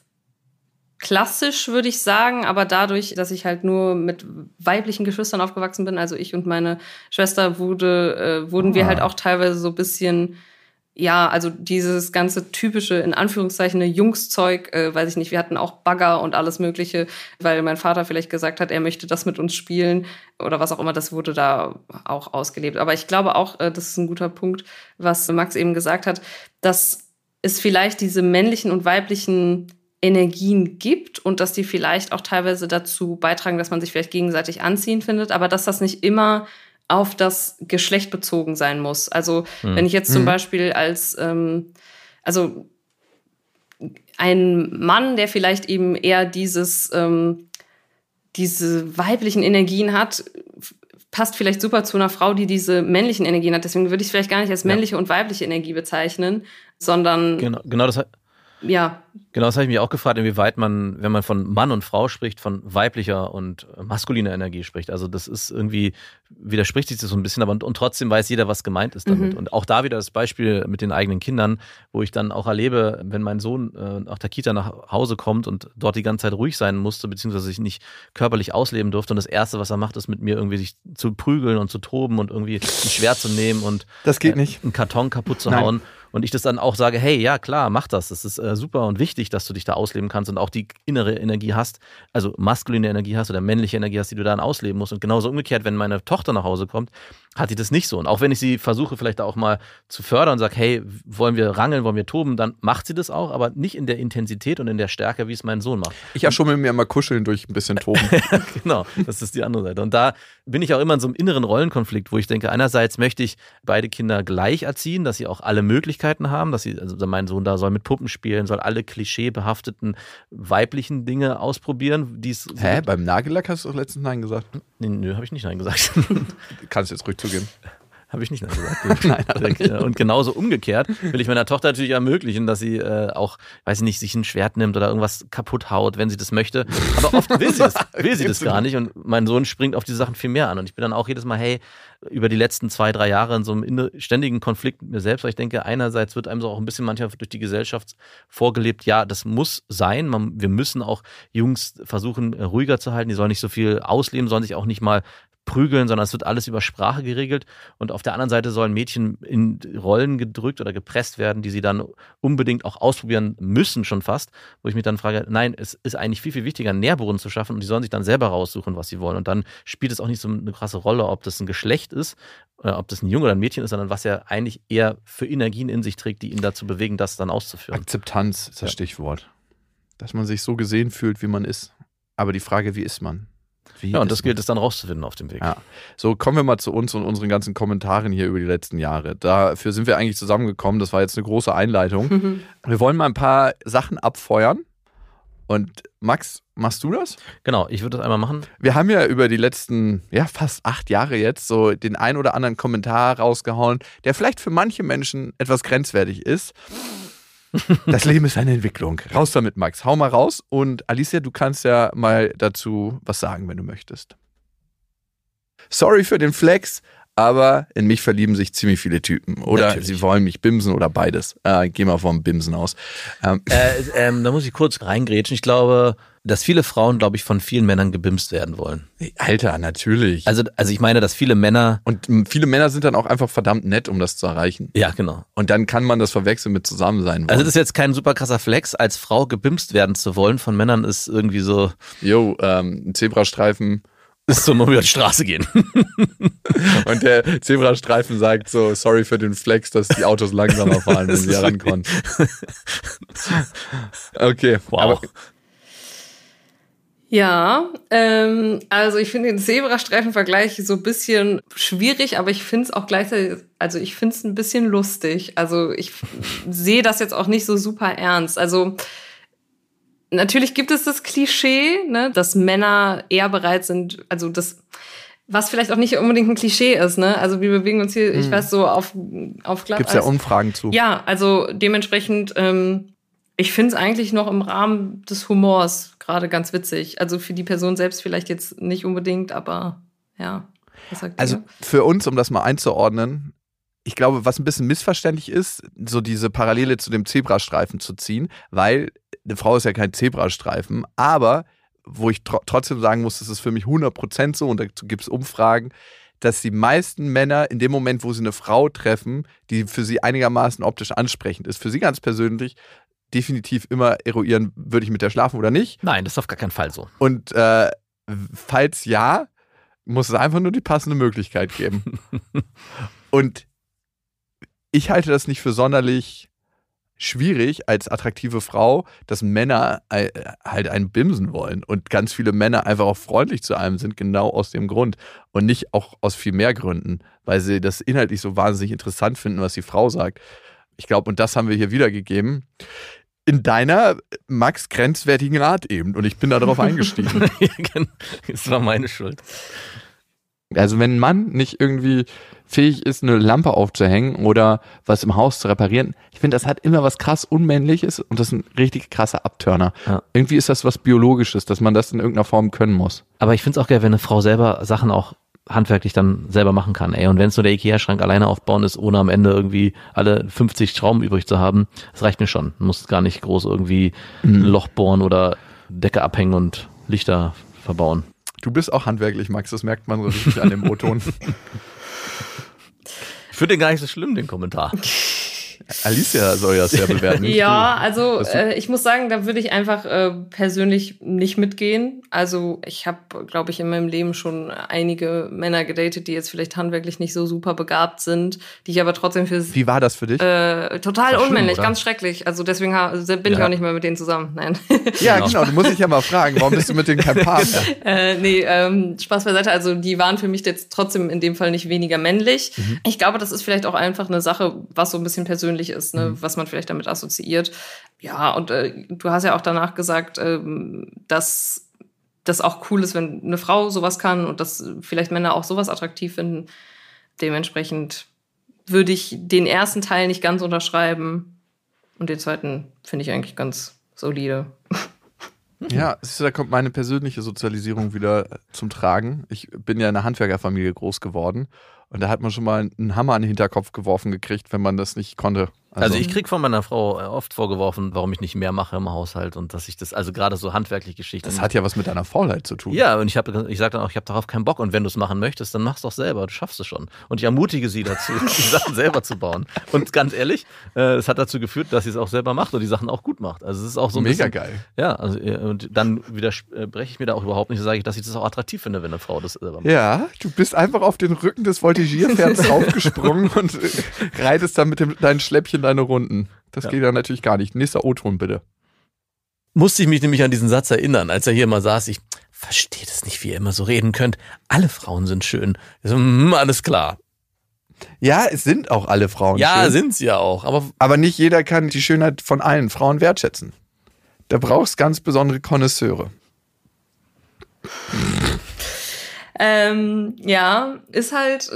klassisch, würde ich sagen, aber dadurch, dass ich halt nur mit weiblichen Geschwistern aufgewachsen bin, also ich und meine Schwester, wurde, äh, wurden wir Ah. halt auch teilweise so ein bisschen, ja, also dieses ganze typische, in Anführungszeichen, Jungszeug, äh, weiß ich nicht, wir hatten auch Bagger und alles Mögliche, weil mein Vater vielleicht gesagt hat, er möchte das mit uns spielen oder was auch immer, das wurde da auch ausgelebt. Aber ich glaube auch, äh, das ist ein guter Punkt, was Max eben gesagt hat, dass es vielleicht diese männlichen und weiblichen Energien gibt und dass die vielleicht auch teilweise dazu beitragen, dass man sich vielleicht gegenseitig anziehen findet, aber dass das nicht immer auf das Geschlecht bezogen sein muss. Also wenn ich jetzt zum Mhm. Beispiel als, ähm, also ein Mann, der vielleicht eben eher dieses, ähm, diese weiblichen Energien hat, passt vielleicht super zu einer Frau, die diese männlichen Energien hat. Deswegen würde ich es vielleicht gar nicht als männliche und weibliche Energie bezeichnen, sondern Genau, genau das, ja, genau das habe ich mich auch gefragt, inwieweit man, wenn man von Mann und Frau spricht, von weiblicher und äh, maskuliner Energie spricht. Also das ist irgendwie, widerspricht sich das so ein bisschen, aber und, und trotzdem weiß jeder, was gemeint ist damit. Mhm. Und auch da wieder das Beispiel mit den eigenen Kindern, wo ich dann auch erlebe, wenn mein Sohn äh, nach der Kita nach Hause kommt und dort die ganze Zeit ruhig sein musste, beziehungsweise sich nicht körperlich ausleben durfte. Und das Erste, was er macht, ist mit mir irgendwie sich zu prügeln und zu toben und irgendwie ein Schwert zu nehmen und Das geht äh, nicht. einen Karton kaputt zu Nein. hauen. Und ich das dann auch sage, hey, ja klar, mach das. Das ist äh, super und wichtig, dass du dich da ausleben kannst und auch die innere Energie hast, also maskuline Energie hast oder männliche Energie hast, die du dann ausleben musst. Und genauso umgekehrt, wenn meine Tochter nach Hause kommt, hat sie das nicht so. Und auch wenn ich sie versuche, vielleicht auch mal zu fördern und sage, hey, wollen wir rangeln, wollen wir toben, dann macht sie das auch, aber nicht in der Intensität und in der Stärke, wie es mein Sohn macht. Ich erschummel mir immer kuscheln durch ein bisschen Toben. <laughs> genau, das ist die andere Seite. Und da bin ich auch immer in so einem inneren Rollenkonflikt, wo ich denke, einerseits möchte ich beide Kinder gleich erziehen, dass sie auch alle Möglichkeiten haben, dass sie, also mein Sohn da soll mit Puppen spielen, soll alle klischeebehafteten weiblichen Dinge ausprobieren, die es. Hä? Beim Nagellack hast du doch letztens Nein gesagt. Nee, nö, habe ich nicht Nein gesagt. Kannst jetzt ruhig zugeben. <laughs> Habe ich nicht Nein gesagt. <laughs> Nein, hat nicht. Und genauso umgekehrt will ich meiner Tochter natürlich ermöglichen, dass sie äh, auch, weiß ich nicht, sich ein Schwert nimmt oder irgendwas kaputt haut, wenn sie das möchte. Aber oft will sie das, <laughs> will sie das gar nicht. Und mein Sohn springt auf diese Sachen viel mehr an. Und ich bin dann auch jedes Mal, hey, über die letzten zwei, drei Jahre in so einem ständigen Konflikt mit mir selbst, weil ich denke, einerseits wird einem so auch ein bisschen manchmal durch die Gesellschaft vorgelebt, ja, das muss sein. Man, wir müssen auch Jungs versuchen, äh, ruhiger zu halten. Die sollen nicht so viel ausleben, sollen sich auch nicht mal prügeln, sondern es wird alles über Sprache geregelt. Und auf der anderen Seite sollen Mädchen in Rollen gedrückt oder gepresst werden, die sie dann unbedingt auch ausprobieren müssen, schon fast. Wo ich mich dann frage, nein, es ist eigentlich viel, viel wichtiger, einen Nährboden zu schaffen und die sollen sich dann selber raussuchen, was sie wollen. Und dann spielt es auch nicht so eine krasse Rolle, ob das ein Geschlecht ist, äh, ob das ein Junge oder ein Mädchen ist, sondern was er eigentlich eher für Energien in sich trägt, die ihn dazu bewegen, das dann auszuführen. Akzeptanz ist das Ja. Stichwort. Dass man sich so gesehen fühlt, wie man ist. Aber die Frage, wie ist man? Wie Ja, und das man? gilt es dann rauszufinden auf dem Weg. Ja. So, kommen wir mal zu uns und unseren ganzen Kommentaren hier über die letzten Jahre. Dafür sind wir eigentlich zusammengekommen. Das war jetzt eine große Einleitung. Wir wollen mal ein paar Sachen abfeuern Und Max, machst du das? Genau, ich würde das einmal machen. Wir haben ja über die letzten, ja, fast acht Jahre jetzt so den ein oder anderen Kommentar rausgehauen, der vielleicht für manche Menschen etwas grenzwertig ist. <laughs> Das Leben ist eine Entwicklung. Raus damit, Max. Hau mal raus. Und Alicia, du kannst ja mal dazu was sagen, wenn du möchtest. Sorry für den Flex, aber in mich verlieben sich ziemlich viele Typen. Oder Natürlich. sie wollen mich bimsen oder beides. Äh, geh mal vom Bimsen aus. Ähm, Äh, ähm, da muss ich kurz reingrätschen. Ich glaube, dass viele Frauen, glaube ich, von vielen Männern gebimst werden wollen. Alter, natürlich. Also, also ich meine, dass viele Männer. und viele Männer sind dann auch einfach verdammt nett, um das zu erreichen. Ja, genau. Und dann kann man das verwechseln mit zusammen sein wollen. Also das ist jetzt kein super krasser Flex, als Frau gebimst werden zu wollen von Männern ist irgendwie so, Jo, ähm, ein Zebrastreifen. Ist <laughs> so nur über die Straße gehen. <laughs> Und der Zebrastreifen sagt so, sorry für den Flex, dass die Autos langsamer fahren, wenn sie herankommen. Okay, Wow. aber Ja, ähm, also ich finde den Zebrastreifen-Vergleich so ein bisschen schwierig, aber ich finde es auch gleichzeitig, also ich finde es ein bisschen lustig. Also ich sehe das jetzt auch nicht so super ernst. Also natürlich gibt es das Klischee, ne, dass Männer eher bereit sind, also das, was vielleicht auch nicht unbedingt ein Klischee ist, ne? Also wir bewegen uns hier, ich weiß so auf auf Glatteis. gibt's ja Umfragen zu. Ja, also dementsprechend, ähm, ich finde es eigentlich noch im Rahmen des Humors gerade ganz witzig. Also für die Person selbst vielleicht jetzt nicht unbedingt, aber ja. Also ihr? für uns, um das mal einzuordnen, ich glaube, was ein bisschen missverständlich ist, so diese Parallele zu dem Zebrastreifen zu ziehen, weil eine Frau ist ja kein Zebrastreifen, aber wo ich tro trotzdem sagen muss, das ist für mich 100% so und dazu gibt es Umfragen, dass die meisten Männer in dem Moment, wo sie eine Frau treffen, die für sie einigermaßen optisch ansprechend ist, für sie ganz persönlich definitiv immer eruieren, würde ich mit der schlafen oder nicht. Nein, das ist auf gar keinen Fall so. Und äh, falls ja, muss es einfach nur die passende Möglichkeit geben. <laughs> Und ich halte das nicht für sonderlich schwierig als attraktive Frau, dass Männer äh, halt einen bimsen wollen und ganz viele Männer einfach auch freundlich zu einem sind, genau aus dem Grund und nicht auch aus viel mehr Gründen, weil sie das inhaltlich so wahnsinnig interessant finden, was die Frau sagt. Ich glaube, und das haben wir hier wiedergegeben. In deiner, Max, grenzwertigen Art eben. Und ich bin da drauf <laughs> eingestiegen. das war meine Schuld. Also wenn ein Mann nicht irgendwie fähig ist, eine Lampe aufzuhängen oder was im Haus zu reparieren, ich finde, das hat immer was krass Unmännliches und das ist ein richtig krasser Abturner. Ja. Irgendwie ist das was Biologisches, dass man das in irgendeiner Form können muss. Aber ich finde es auch geil, wenn eine Frau selber Sachen auch handwerklich dann selber machen kann, ey. Und wenn es nur der Ikea-Schrank alleine aufbauen ist, ohne am Ende irgendwie alle 50 Schrauben übrig zu haben, das reicht mir schon. Du musst gar nicht groß irgendwie ein Loch bohren oder Decke abhängen und Lichter verbauen. Du bist auch handwerklich, Max, das merkt man so richtig an dem O-Ton. <laughs> Ich finde den gar nicht so schlimm, den Kommentar. <laughs> Alicia soll <laughs> das ja bewerten. Ja, also äh, ich muss sagen, da würde ich einfach äh, persönlich nicht mitgehen. Also ich habe, glaube ich, in meinem Leben schon einige Männer gedatet, die jetzt vielleicht handwerklich nicht so super begabt sind, die ich aber trotzdem für. Wie war das für dich? äh, total schlimm, unmännlich, oder? ganz schrecklich. Also deswegen bin ich Ja. auch nicht mehr mit denen zusammen. Nein. <laughs> ja, genau. genau, du musst dich ja mal fragen, warum bist du mit denen kein Partner? <laughs> Äh, nee, ähm, Spaß beiseite. Also die waren für mich jetzt trotzdem in dem Fall nicht weniger männlich. Ich glaube, das ist vielleicht auch einfach eine Sache, was so ein bisschen persönlich ist, ne? was man vielleicht damit assoziiert. Ja, und äh, du hast ja auch danach gesagt, ähm, dass das auch cool ist, wenn eine Frau sowas kann und dass vielleicht Männer auch sowas attraktiv finden. Dementsprechend würde ich den ersten Teil nicht ganz unterschreiben und den zweiten finde ich eigentlich ganz solide. Ja, da kommt meine persönliche Sozialisierung wieder zum Tragen. Ich bin ja in einer Handwerkerfamilie groß geworden und da hat man schon mal einen Hammer an den Hinterkopf geworfen gekriegt, wenn man das nicht konnte. Also, ich krieg von meiner Frau äh, oft vorgeworfen, warum ich nicht mehr mache im Haushalt und dass ich das, also gerade so handwerkliche Geschichten. das hat ja was mit deiner Faulheit zu tun. Ja, und ich habe, ich sage dann auch, ich habe darauf keinen Bock. Und wenn du es machen möchtest, dann mach's doch selber. Du schaffst es schon. Und ich ermutige sie dazu, <laughs> die Sachen selber zu bauen. Und ganz ehrlich, äh, es hat dazu geführt, dass sie es auch selber macht und die Sachen auch gut macht. Also es ist auch so ein Mega bisschen, geil. Ja, also äh, und dann widerspreche ich mir da auch überhaupt nicht, sage ich, dass ich das auch attraktiv finde, wenn eine Frau das selber macht. Ja, du bist einfach auf den Rücken des Voltigierpferds <laughs> aufgesprungen und äh, reitest dann mit dem, deinen Schläppchen deine Runden. Das Ja. geht dann natürlich gar nicht. Nächster O-Ton bitte. musste ich mich nämlich an diesen Satz erinnern, als er hier mal saß. Ich verstehe das nicht, wie ihr immer so reden könnt. Alle Frauen sind schön. So, hm, alles klar. Ja, es sind auch alle Frauen ja, schön. sind sie ja auch. Aber Aber nicht jeder kann die Schönheit von allen Frauen wertschätzen. Da brauchst ganz besondere Konnoisseure. Ähm, ja, ist halt,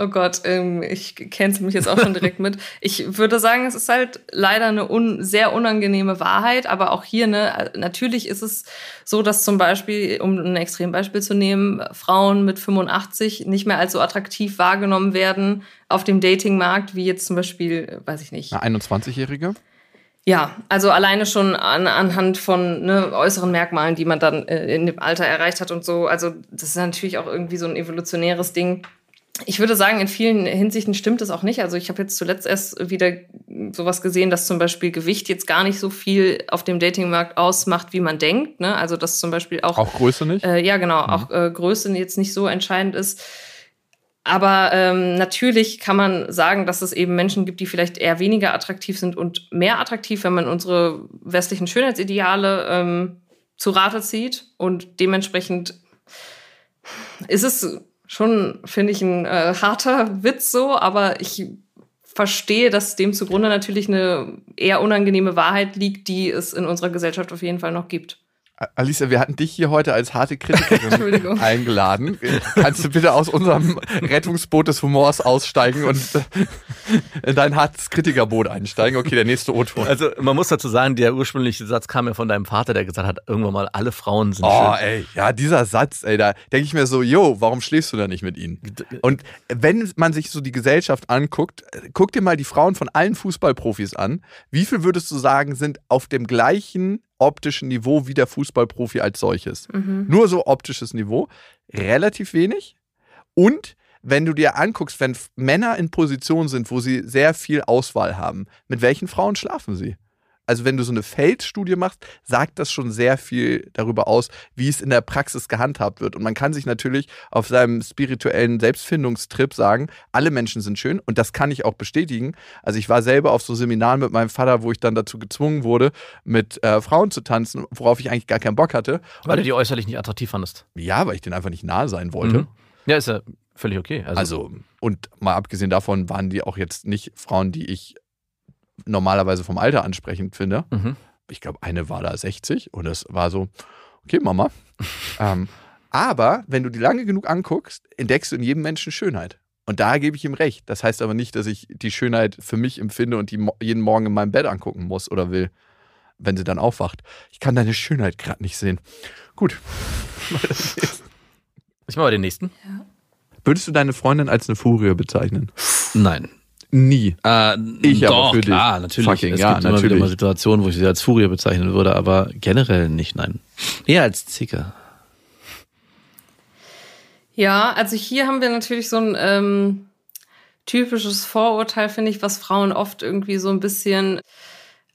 oh Gott, ähm, ich kenn's mich jetzt auch schon direkt mit. <laughs> Ich würde sagen, es ist halt leider eine un sehr unangenehme Wahrheit, aber auch hier, ne, natürlich ist es so, dass zum Beispiel, um ein Extrembeispiel zu nehmen, Frauen mit 85 nicht mehr als so attraktiv wahrgenommen werden auf dem Datingmarkt, wie jetzt zum Beispiel, weiß ich nicht. Eine 21-Jährige? Ja, also alleine schon an, anhand von ne, äußeren Merkmalen, die man dann äh, in dem Alter erreicht hat und so. Also das ist natürlich auch irgendwie so ein evolutionäres Ding. Ich würde sagen, in vielen Hinsichten stimmt es auch nicht. Also ich habe jetzt zuletzt erst wieder sowas gesehen, dass zum Beispiel Gewicht jetzt gar nicht so viel auf dem Datingmarkt ausmacht, wie man denkt. Ne? Also dass zum Beispiel auch auch Größe nicht. Äh, ja, genau, mhm. auch äh, Größe jetzt nicht so entscheidend ist. Aber ähm, natürlich kann man sagen, dass es eben Menschen gibt, die vielleicht eher weniger attraktiv sind und mehr attraktiv, wenn man unsere westlichen Schönheitsideale ähm, zu Rate zieht. Und dementsprechend ist es schon, finde ich, ein äh, harter Witz so, aber ich verstehe, dass dem zugrunde natürlich eine eher unangenehme Wahrheit liegt, die es in unserer Gesellschaft auf jeden Fall noch gibt. Alicia, wir hatten dich hier heute als harte Kritikerin <laughs> eingeladen. Kannst du bitte aus unserem Rettungsboot des Humors aussteigen und in dein hartes Kritikerboot einsteigen? Okay, der nächste O-Ton. Also man muss dazu sagen, der ursprüngliche Satz kam ja von deinem Vater, der gesagt hat, irgendwann mal alle Frauen sind oh, schön. ey, ja, dieser Satz, ey, da denke ich mir so, yo, warum schläfst du da nicht mit ihnen? Und wenn man sich so die Gesellschaft anguckt, guck dir mal die Frauen von allen Fußballprofis an. Wie viel würdest du sagen, sind auf dem gleichen optischen Niveau wie der Fußballprofi als solches. Mhm. Nur so optisches Niveau. Relativ wenig. Und wenn du dir anguckst, wenn Männer in Positionen sind, wo sie sehr viel Auswahl haben, mit welchen Frauen schlafen sie? Also wenn du so eine Feldstudie machst, sagt das schon sehr viel darüber aus, wie es in der Praxis gehandhabt wird. Und man kann sich natürlich auf seinem spirituellen Selbstfindungstrip sagen, alle Menschen sind schön und das kann ich auch bestätigen. Also ich war selber auf so Seminaren mit meinem Vater, wo ich dann dazu gezwungen wurde, mit äh, Frauen zu tanzen, worauf ich eigentlich gar keinen Bock hatte. Weil du die äußerlich nicht attraktiv fandest. Ja, weil ich denen einfach nicht nahe sein wollte. Mhm. Ja, ist ja völlig okay. Also, also, und mal abgesehen davon waren die auch jetzt nicht Frauen, die ich normalerweise vom Alter ansprechend finde. Mhm. Ich glaube, eine war da 60 und es war so, okay, Mama. <laughs> ähm, aber wenn du die lange genug anguckst, entdeckst du in jedem Menschen Schönheit. Und da gebe ich ihm recht. Das heißt aber nicht, dass ich die Schönheit für mich empfinde und die jeden Morgen in meinem Bett angucken muss oder will, wenn sie dann aufwacht. Ich kann deine Schönheit gerade nicht sehen. Gut. Ich mache mal den nächsten. Ja. Würdest du deine Freundin als eine Furie bezeichnen? Nein. Nie. Äh, ich doch, aber für klar, dich. natürlich. Fucking, es ja, gibt natürlich. immer wieder mal Situationen, wo ich sie als Furie bezeichnen würde, aber generell nicht, nein. Eher als Zicke. Ja, also hier haben wir natürlich so ein ähm, typisches Vorurteil, finde ich, was Frauen oft irgendwie so ein bisschen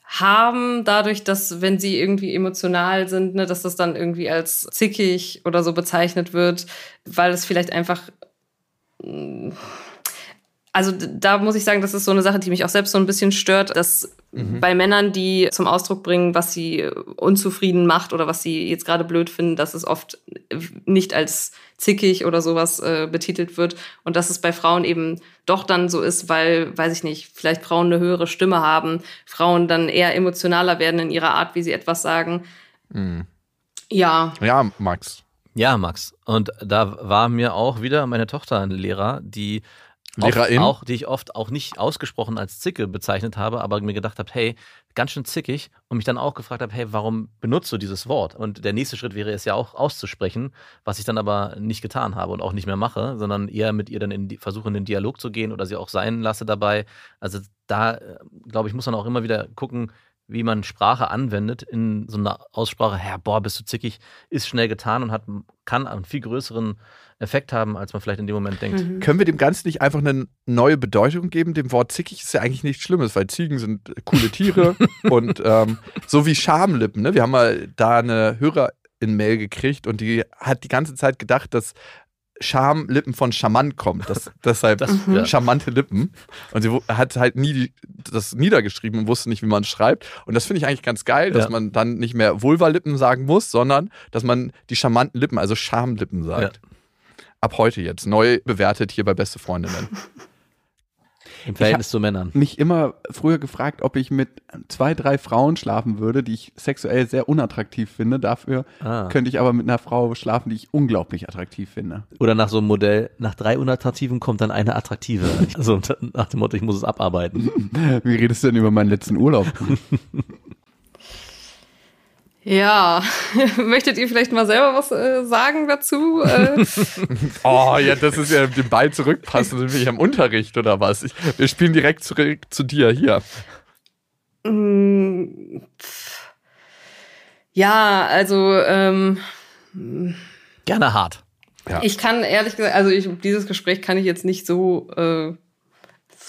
haben, dadurch, dass wenn sie irgendwie emotional sind, ne, dass das dann irgendwie als zickig oder so bezeichnet wird, weil es vielleicht einfach also da muss ich sagen, das ist so eine Sache, die mich auch selbst so ein bisschen stört, dass mhm. bei Männern, die zum Ausdruck bringen, was sie unzufrieden macht oder was sie jetzt gerade blöd finden, dass es oft nicht als zickig oder sowas äh, betitelt wird und dass es bei Frauen eben doch dann so ist, weil, weiß ich nicht, vielleicht Frauen eine höhere Stimme haben, Frauen dann eher emotionaler werden in ihrer Art, wie sie etwas sagen. Mhm. Ja. Ja, Max. Ja, Max. Und da war mir auch wieder meine Tochter ein Lehrer, die Lehrerin? Auch, die ich oft auch nicht ausgesprochen als Zicke bezeichnet habe, aber mir gedacht habe, hey, ganz schön zickig und mich dann auch gefragt habe, hey, warum benutzt du dieses Wort? Und der nächste Schritt wäre es ja auch auszusprechen, was ich dann aber nicht getan habe und auch nicht mehr mache, sondern eher mit ihr dann in die, versuche in den Dialog zu gehen oder sie auch sein lasse dabei. Also da, äh, glaube ich, muss man auch immer wieder gucken, wie man Sprache anwendet in so einer Aussprache, Herr, boah, bist du zickig, ist schnell getan und hat, kann einen viel größeren Effekt haben, als man vielleicht in dem Moment denkt. Mhm. Können wir dem Ganzen nicht einfach eine neue Bedeutung geben? Dem Wort zickig ist ja eigentlich nichts Schlimmes, weil Ziegen sind coole Tiere <laughs> und ähm, so wie Schamlippen. Ne? Wir haben mal da eine Hörerin-Mail gekriegt und die hat die ganze Zeit gedacht, dass Schamlippen von charmant kommt. Das, <laughs> deshalb das, ja. charmante Lippen. Und sie hat halt nie die, das niedergeschrieben und wusste nicht, wie man es schreibt. Und das finde ich eigentlich ganz geil, dass ja. man dann nicht mehr Vulva-Lippen sagen muss, sondern dass man die charmanten Lippen, also Schamlippen sagt. Ja. Ab heute jetzt. Neu bewertet hier bei Beste Freundinnen. <laughs> Im Verhältnis zu Männern. mich immer früher gefragt, ob ich mit zwei, drei Frauen schlafen würde, die ich sexuell sehr unattraktiv finde. Dafür Ah. könnte ich aber mit einer Frau schlafen, die ich unglaublich attraktiv finde. Oder nach so einem Modell, nach drei unattraktiven kommt dann eine attraktive. <laughs> Also nach dem Motto, ich muss es abarbeiten. Wie redest du denn über meinen letzten Urlaub? <laughs> Ja, <laughs> möchtet ihr vielleicht mal selber was äh, sagen dazu? Äh, <laughs> Oh, ja, das ist ja den Ball zurückpassen, sind wir hier im Unterricht oder was? Ich, wir spielen direkt zurück zu dir hier. mm, ja, also ähm, Gerne hart. ich kann ehrlich gesagt, also ich, dieses Gespräch kann ich jetzt nicht so, äh,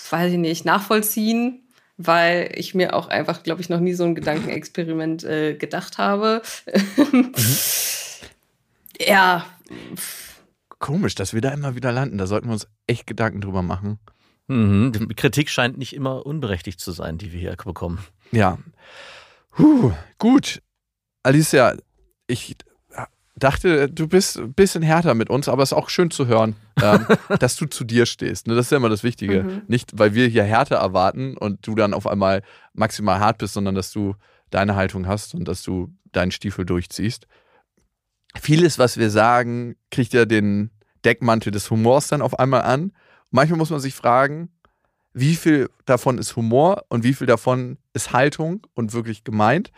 weiß ich nicht, nachvollziehen, weil ich mir auch einfach, glaube ich, noch nie so ein Gedankenexperiment äh, gedacht habe. ja, Komisch, dass wir da immer wieder landen. Da sollten wir uns echt Gedanken drüber machen. Mhm. Die Kritik scheint nicht immer unberechtigt zu sein, die wir hier bekommen. Ja. Puh, gut. Alicia, ich dachte, du bist ein bisschen härter mit uns, aber es ist auch schön zu hören, ähm, <laughs> dass du zu dir stehst. Ne? Das ist ja immer das Wichtige. Mhm. Nicht, weil wir hier Härte erwarten und du dann auf einmal maximal hart bist, sondern dass du deine Haltung hast und dass du deinen Stiefel durchziehst. Vieles, was wir sagen, kriegt ja den Deckmantel des Humors dann auf einmal an. Manchmal muss man sich fragen, wie viel davon ist Humor und wie viel davon ist Haltung und wirklich gemeint.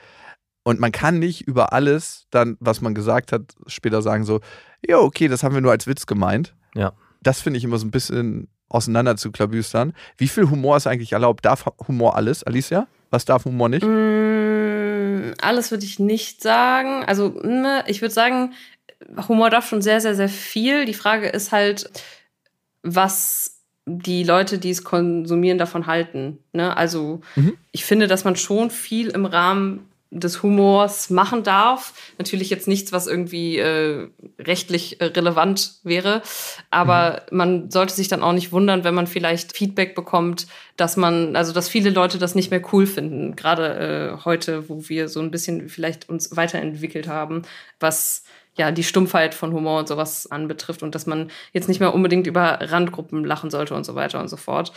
Und man kann nicht über alles dann, was man gesagt hat, später sagen so, ja, okay, das haben wir nur als Witz gemeint. Ja. Das finde ich immer so ein bisschen auseinander zu klabüstern. Wie viel Humor ist eigentlich erlaubt? Darf Humor alles, Alicia? Was darf Humor nicht? Mm, alles würde ich nicht sagen. Also, ne, ich würde sagen, Humor darf schon sehr, sehr, sehr viel. Die Frage ist halt, was die Leute, die es konsumieren, davon halten. Ne? Also, Mhm. ich finde, dass man schon viel im Rahmen des Humors machen darf. Natürlich jetzt nichts, was irgendwie äh, rechtlich äh, relevant wäre, aber man sollte sich dann auch nicht wundern, wenn man vielleicht Feedback bekommt, dass man, also dass viele Leute das nicht mehr cool finden, gerade äh, heute, wo wir so ein bisschen vielleicht uns weiterentwickelt haben, was ja die Stumpfheit von Humor und sowas anbetrifft und dass man jetzt nicht mehr unbedingt über Randgruppen lachen sollte und so weiter und so fort.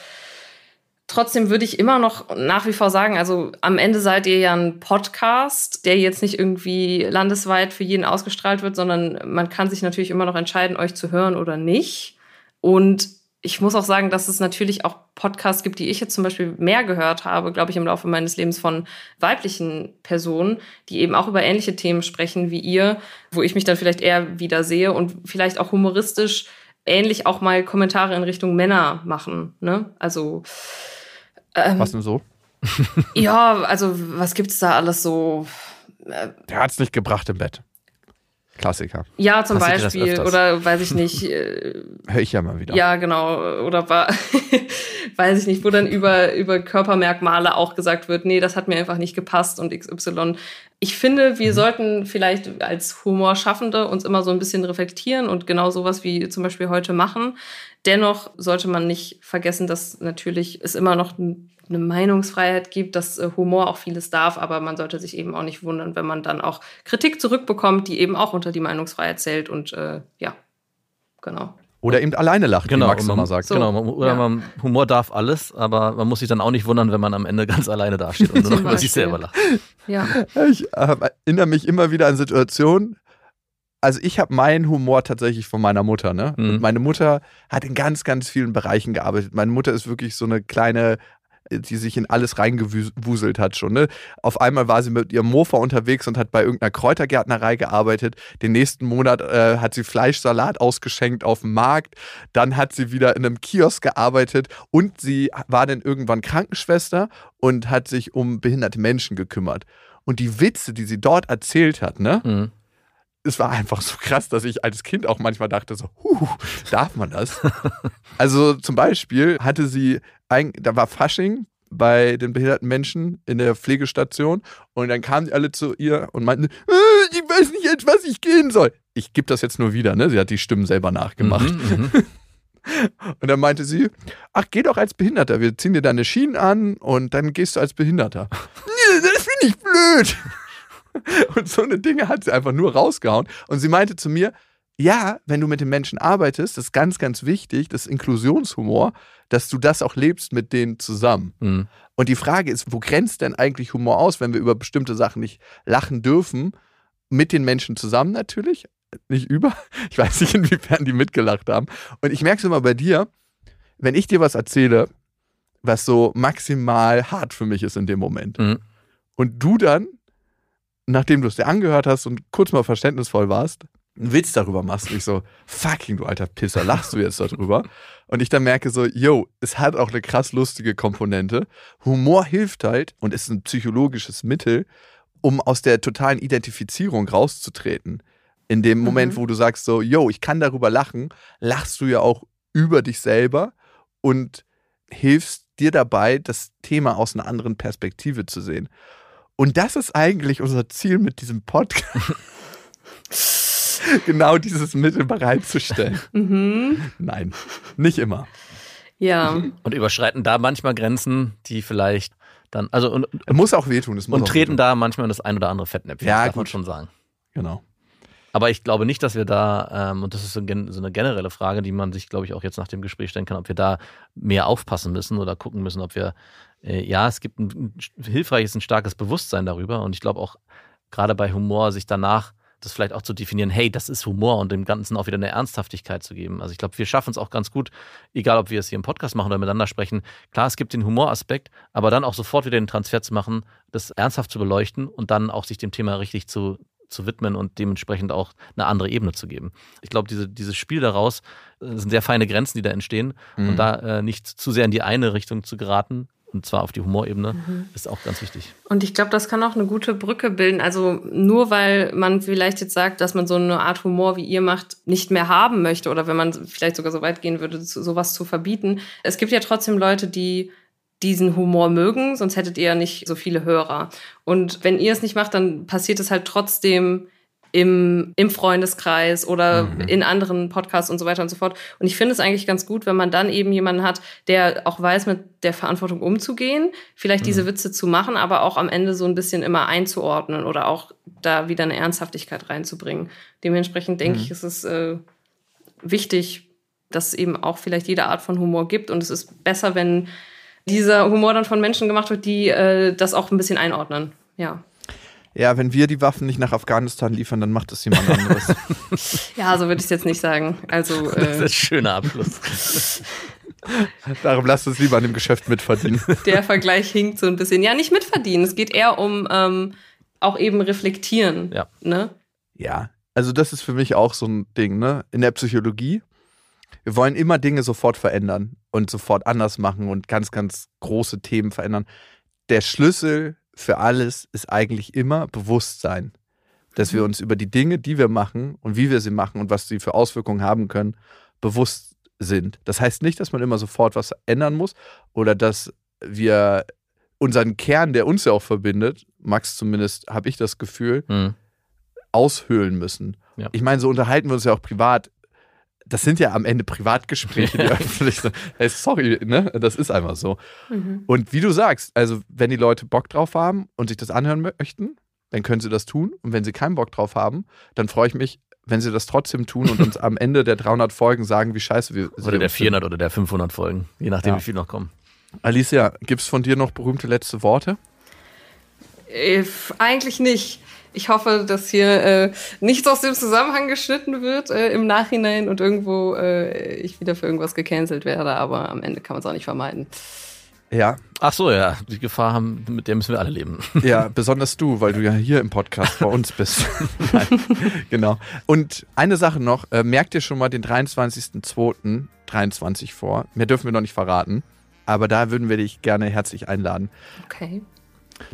Trotzdem würde ich immer noch nach wie vor sagen, also am Ende seid ihr ja ein Podcast, der jetzt nicht irgendwie landesweit für jeden ausgestrahlt wird, sondern man kann sich natürlich immer noch entscheiden, euch zu hören oder nicht. Und ich muss auch sagen, dass es natürlich auch Podcasts gibt, die ich jetzt zum Beispiel mehr gehört habe, glaube ich, im Laufe meines Lebens von weiblichen Personen, die eben auch über ähnliche Themen sprechen wie ihr, wo ich mich dann vielleicht eher wieder sehe und vielleicht auch humoristisch ähnlich auch mal Kommentare in Richtung Männer machen. Ne? Also ähm, Was denn so? ja, also was gibt's da alles so? Der hat's nicht gebracht im Bett. Klassiker. Ja, zum das Beispiel oder weiß ich nicht. Äh, <laughs> Hör ich ja mal wieder. Ja, genau. Oder war, <laughs> weiß ich nicht, wo dann über, über Körpermerkmale auch gesagt wird, nee, das hat mir einfach nicht gepasst und XY. Ich finde, wir sollten vielleicht als Humorschaffende uns immer so ein bisschen reflektieren und genau sowas wie zum Beispiel heute machen. Dennoch sollte man nicht vergessen, dass natürlich es immer noch eine Meinungsfreiheit gibt, dass äh, Humor auch vieles darf, aber man sollte sich eben auch nicht wundern, wenn man dann auch Kritik zurückbekommt, die eben auch unter die Meinungsfreiheit zählt und äh, ja, genau. Oder eben alleine lacht, Genau, wie Max immer sagt. So. Genau, man, oder ja. man, Humor darf alles, aber man muss sich dann auch nicht wundern, wenn man am Ende ganz alleine dasteht und nur noch <laughs> über sich selber lacht. Ja. Ich äh, erinnere mich immer wieder an Situationen. Also ich habe meinen Humor tatsächlich von meiner Mutter. Ne? Mhm. Und meine Mutter hat in ganz, ganz vielen Bereichen gearbeitet. Meine Mutter ist wirklich so eine kleine, die sich in alles reingewuselt hat schon. Ne? Auf einmal war sie mit ihrem Mofa unterwegs und hat bei irgendeiner Kräutergärtnerei gearbeitet. Den nächsten Monat äh, hat sie Fleischsalat ausgeschenkt auf dem Markt. Dann hat sie wieder in einem Kiosk gearbeitet und sie war dann irgendwann Krankenschwester und hat sich um behinderte Menschen gekümmert. Und die Witze, die sie dort erzählt hat, ne, Mhm. Es war einfach so krass, dass ich als Kind auch manchmal dachte so, huh, darf man das? <laughs> also zum Beispiel hatte sie, ein, da war Fasching bei den behinderten Menschen in der Pflegestation und dann kamen die alle zu ihr und meinten, äh, ich weiß nicht jetzt, was ich gehen soll. Ich gebe das jetzt nur wieder, ne? Sie hat die Stimmen selber nachgemacht. Mhm, mhm. <laughs> Und dann meinte sie, ach, geh doch als Behinderter. Wir ziehen dir deine Schienen an und dann gehst du als Behinderter. <laughs> nee, das finde ich blöd. <laughs> Und so eine Dinge hat sie einfach nur rausgehauen. Und sie meinte zu mir, ja, wenn du mit den Menschen arbeitest, das ist ganz, ganz wichtig, das ist Inklusionshumor, dass du das auch lebst mit denen zusammen. Mhm. Und die Frage ist, wo grenzt denn eigentlich Humor aus, wenn wir über bestimmte Sachen nicht lachen dürfen? Mit den Menschen zusammen natürlich, nicht über. <laughs> Ich weiß nicht, inwiefern die mitgelacht haben. Und ich merke es immer bei dir, wenn ich dir was erzähle, was so maximal hart für mich ist in dem Moment. Mhm. Und du dann, nachdem du es dir angehört hast und kurz mal verständnisvoll warst, einen Witz darüber machst und ich so, fucking du alter Pisser, lachst du jetzt darüber? Und ich dann merke so, yo, es hat auch eine krass lustige Komponente. Humor hilft halt und ist ein psychologisches Mittel, um aus der totalen Identifizierung rauszutreten. In dem Moment, Mhm. wo du sagst so, yo, ich kann darüber lachen, lachst du ja auch über dich selber und hilfst dir dabei, das Thema aus einer anderen Perspektive zu sehen. Und das ist eigentlich unser Ziel mit diesem Podcast. <laughs> genau dieses Mittel bereitzustellen. Mhm. Nein, nicht immer. Ja. Und überschreiten da manchmal Grenzen, die vielleicht dann, also und, Es muss auch wehtun. Muss und auch treten wehtun. da manchmal in das ein oder andere Fettnäpfchen, Ja, das darf man gut. schon sagen. Genau. Aber ich glaube nicht, dass wir da, ähm, und das ist so, ein gen- so eine generelle Frage, die man sich, glaube ich, auch jetzt nach dem Gespräch stellen kann, ob wir da mehr aufpassen müssen oder gucken müssen, ob wir, äh, ja, es gibt ein, ein hilfreiches, ein starkes Bewusstsein darüber. Und ich glaube auch gerade bei Humor, sich danach das vielleicht auch zu definieren, hey, das ist Humor und dem Ganzen auch wieder eine Ernsthaftigkeit zu geben. Also ich glaube, wir schaffen es auch ganz gut, egal ob wir es hier im Podcast machen oder miteinander sprechen. Klar, es gibt den Humoraspekt, aber dann auch sofort wieder den Transfer zu machen, das ernsthaft zu beleuchten und dann auch sich dem Thema richtig zu, zu widmen und dementsprechend auch eine andere Ebene zu geben. Ich glaube, diese, dieses Spiel daraus äh, sind sehr feine Grenzen, die da entstehen. Mhm. Und da äh, nicht zu sehr in die eine Richtung zu geraten, und zwar auf die Humorebene, ist auch ganz wichtig. Und ich glaube, das kann auch eine gute Brücke bilden. Also nur weil man vielleicht jetzt sagt, dass man so eine Art Humor, wie ihr macht, nicht mehr haben möchte oder wenn man vielleicht sogar so weit gehen würde, zu- sowas zu verbieten. Es gibt ja trotzdem Leute, die diesen Humor mögen, sonst hättet ihr ja nicht so viele Hörer. Und wenn ihr es nicht macht, dann passiert es halt trotzdem im, im Freundeskreis oder in anderen Podcasts und so weiter und so fort. Und ich finde es eigentlich ganz gut, wenn man dann eben jemanden hat, der auch weiß, mit der Verantwortung umzugehen, vielleicht diese Witze zu machen, aber auch am Ende so ein bisschen immer einzuordnen oder auch da wieder eine Ernsthaftigkeit reinzubringen. Dementsprechend denke ich, ist es äh, wichtig, dass es eben auch vielleicht jede Art von Humor gibt. Und es ist besser, wenn dieser Humor dann von Menschen gemacht wird, die äh, das auch ein bisschen einordnen. Ja. Ja, wenn wir die Waffen nicht nach Afghanistan liefern, dann macht es jemand anderes. <laughs> Ja, so würde ich es jetzt nicht sagen. Also, <laughs> Das ist äh, ein schöner Abschluss. <laughs> Darum lasst uns lieber an dem Geschäft mitverdienen. der Vergleich hinkt so ein bisschen. Ja, nicht mitverdienen. Es geht eher um ähm, auch eben reflektieren. Ja. Ne? Ja, also das ist für mich auch so ein Ding, ne? In der Psychologie. Wir wollen immer Dinge sofort verändern und sofort anders machen und ganz, ganz große Themen verändern. Der Schlüssel für alles ist eigentlich immer Bewusstsein. Dass wir uns über die Dinge, die wir machen und wie wir sie machen und was sie für Auswirkungen haben können, bewusst sind. Das heißt nicht, dass man immer sofort was ändern muss oder dass wir unseren Kern, der uns ja auch verbindet, Max zumindest habe ich das Gefühl, Hm. aushöhlen müssen. Ja. Ich meine, so unterhalten wir uns ja auch privat. Das sind ja am Ende Privatgespräche, die <laughs> öffentlich sind. Hey, sorry, ne? Das ist einfach so. Und wie du sagst, also wenn die Leute Bock drauf haben und sich das anhören möchten, dann können sie das tun. Und wenn sie keinen Bock drauf haben, dann freue ich mich, wenn sie das trotzdem tun und uns <laughs> am Ende der 300 Folgen sagen, wie scheiße wir Oder der sind. 400 oder der 500 Folgen, je nachdem, Ja. wie viel noch kommen. Alicia, gibt es von dir noch berühmte letzte Worte? Äh, eigentlich nicht. Ich hoffe, dass hier äh, nichts aus dem Zusammenhang geschnitten wird äh, im Nachhinein und irgendwo äh, ich wieder für irgendwas gecancelt werde, aber am Ende kann man es auch nicht vermeiden. Ja, Ach so, ja, die Gefahr haben, mit der müssen wir alle leben. <laughs> Ja, besonders du, weil du ja hier im Podcast bei uns bist. <laughs> Genau. Und eine Sache noch, äh, merkt ihr schon mal den 23.02.23 vor. Mehr dürfen wir noch nicht verraten. Aber da würden wir dich gerne herzlich einladen. Okay.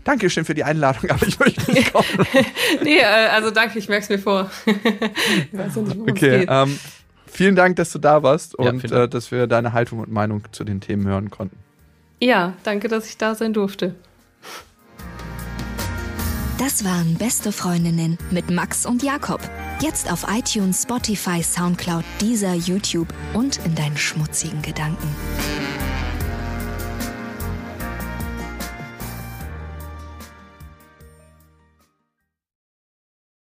Dankeschön für die Einladung, aber ich möchte nicht kommen. <laughs> Nee, äh, also danke, ich merke es mir vor. <laughs> ich weiß ja nicht, worum es Okay, geht. ähm, vielen Dank, dass du da warst Ja, und äh, dass wir deine Haltung und Meinung zu den Themen hören konnten. Ja, danke, dass ich da sein durfte. Das waren Beste Freundinnen mit Max und Jakob. Jetzt auf iTunes, Spotify, Soundcloud, dieser YouTube und in deinen schmutzigen Gedanken.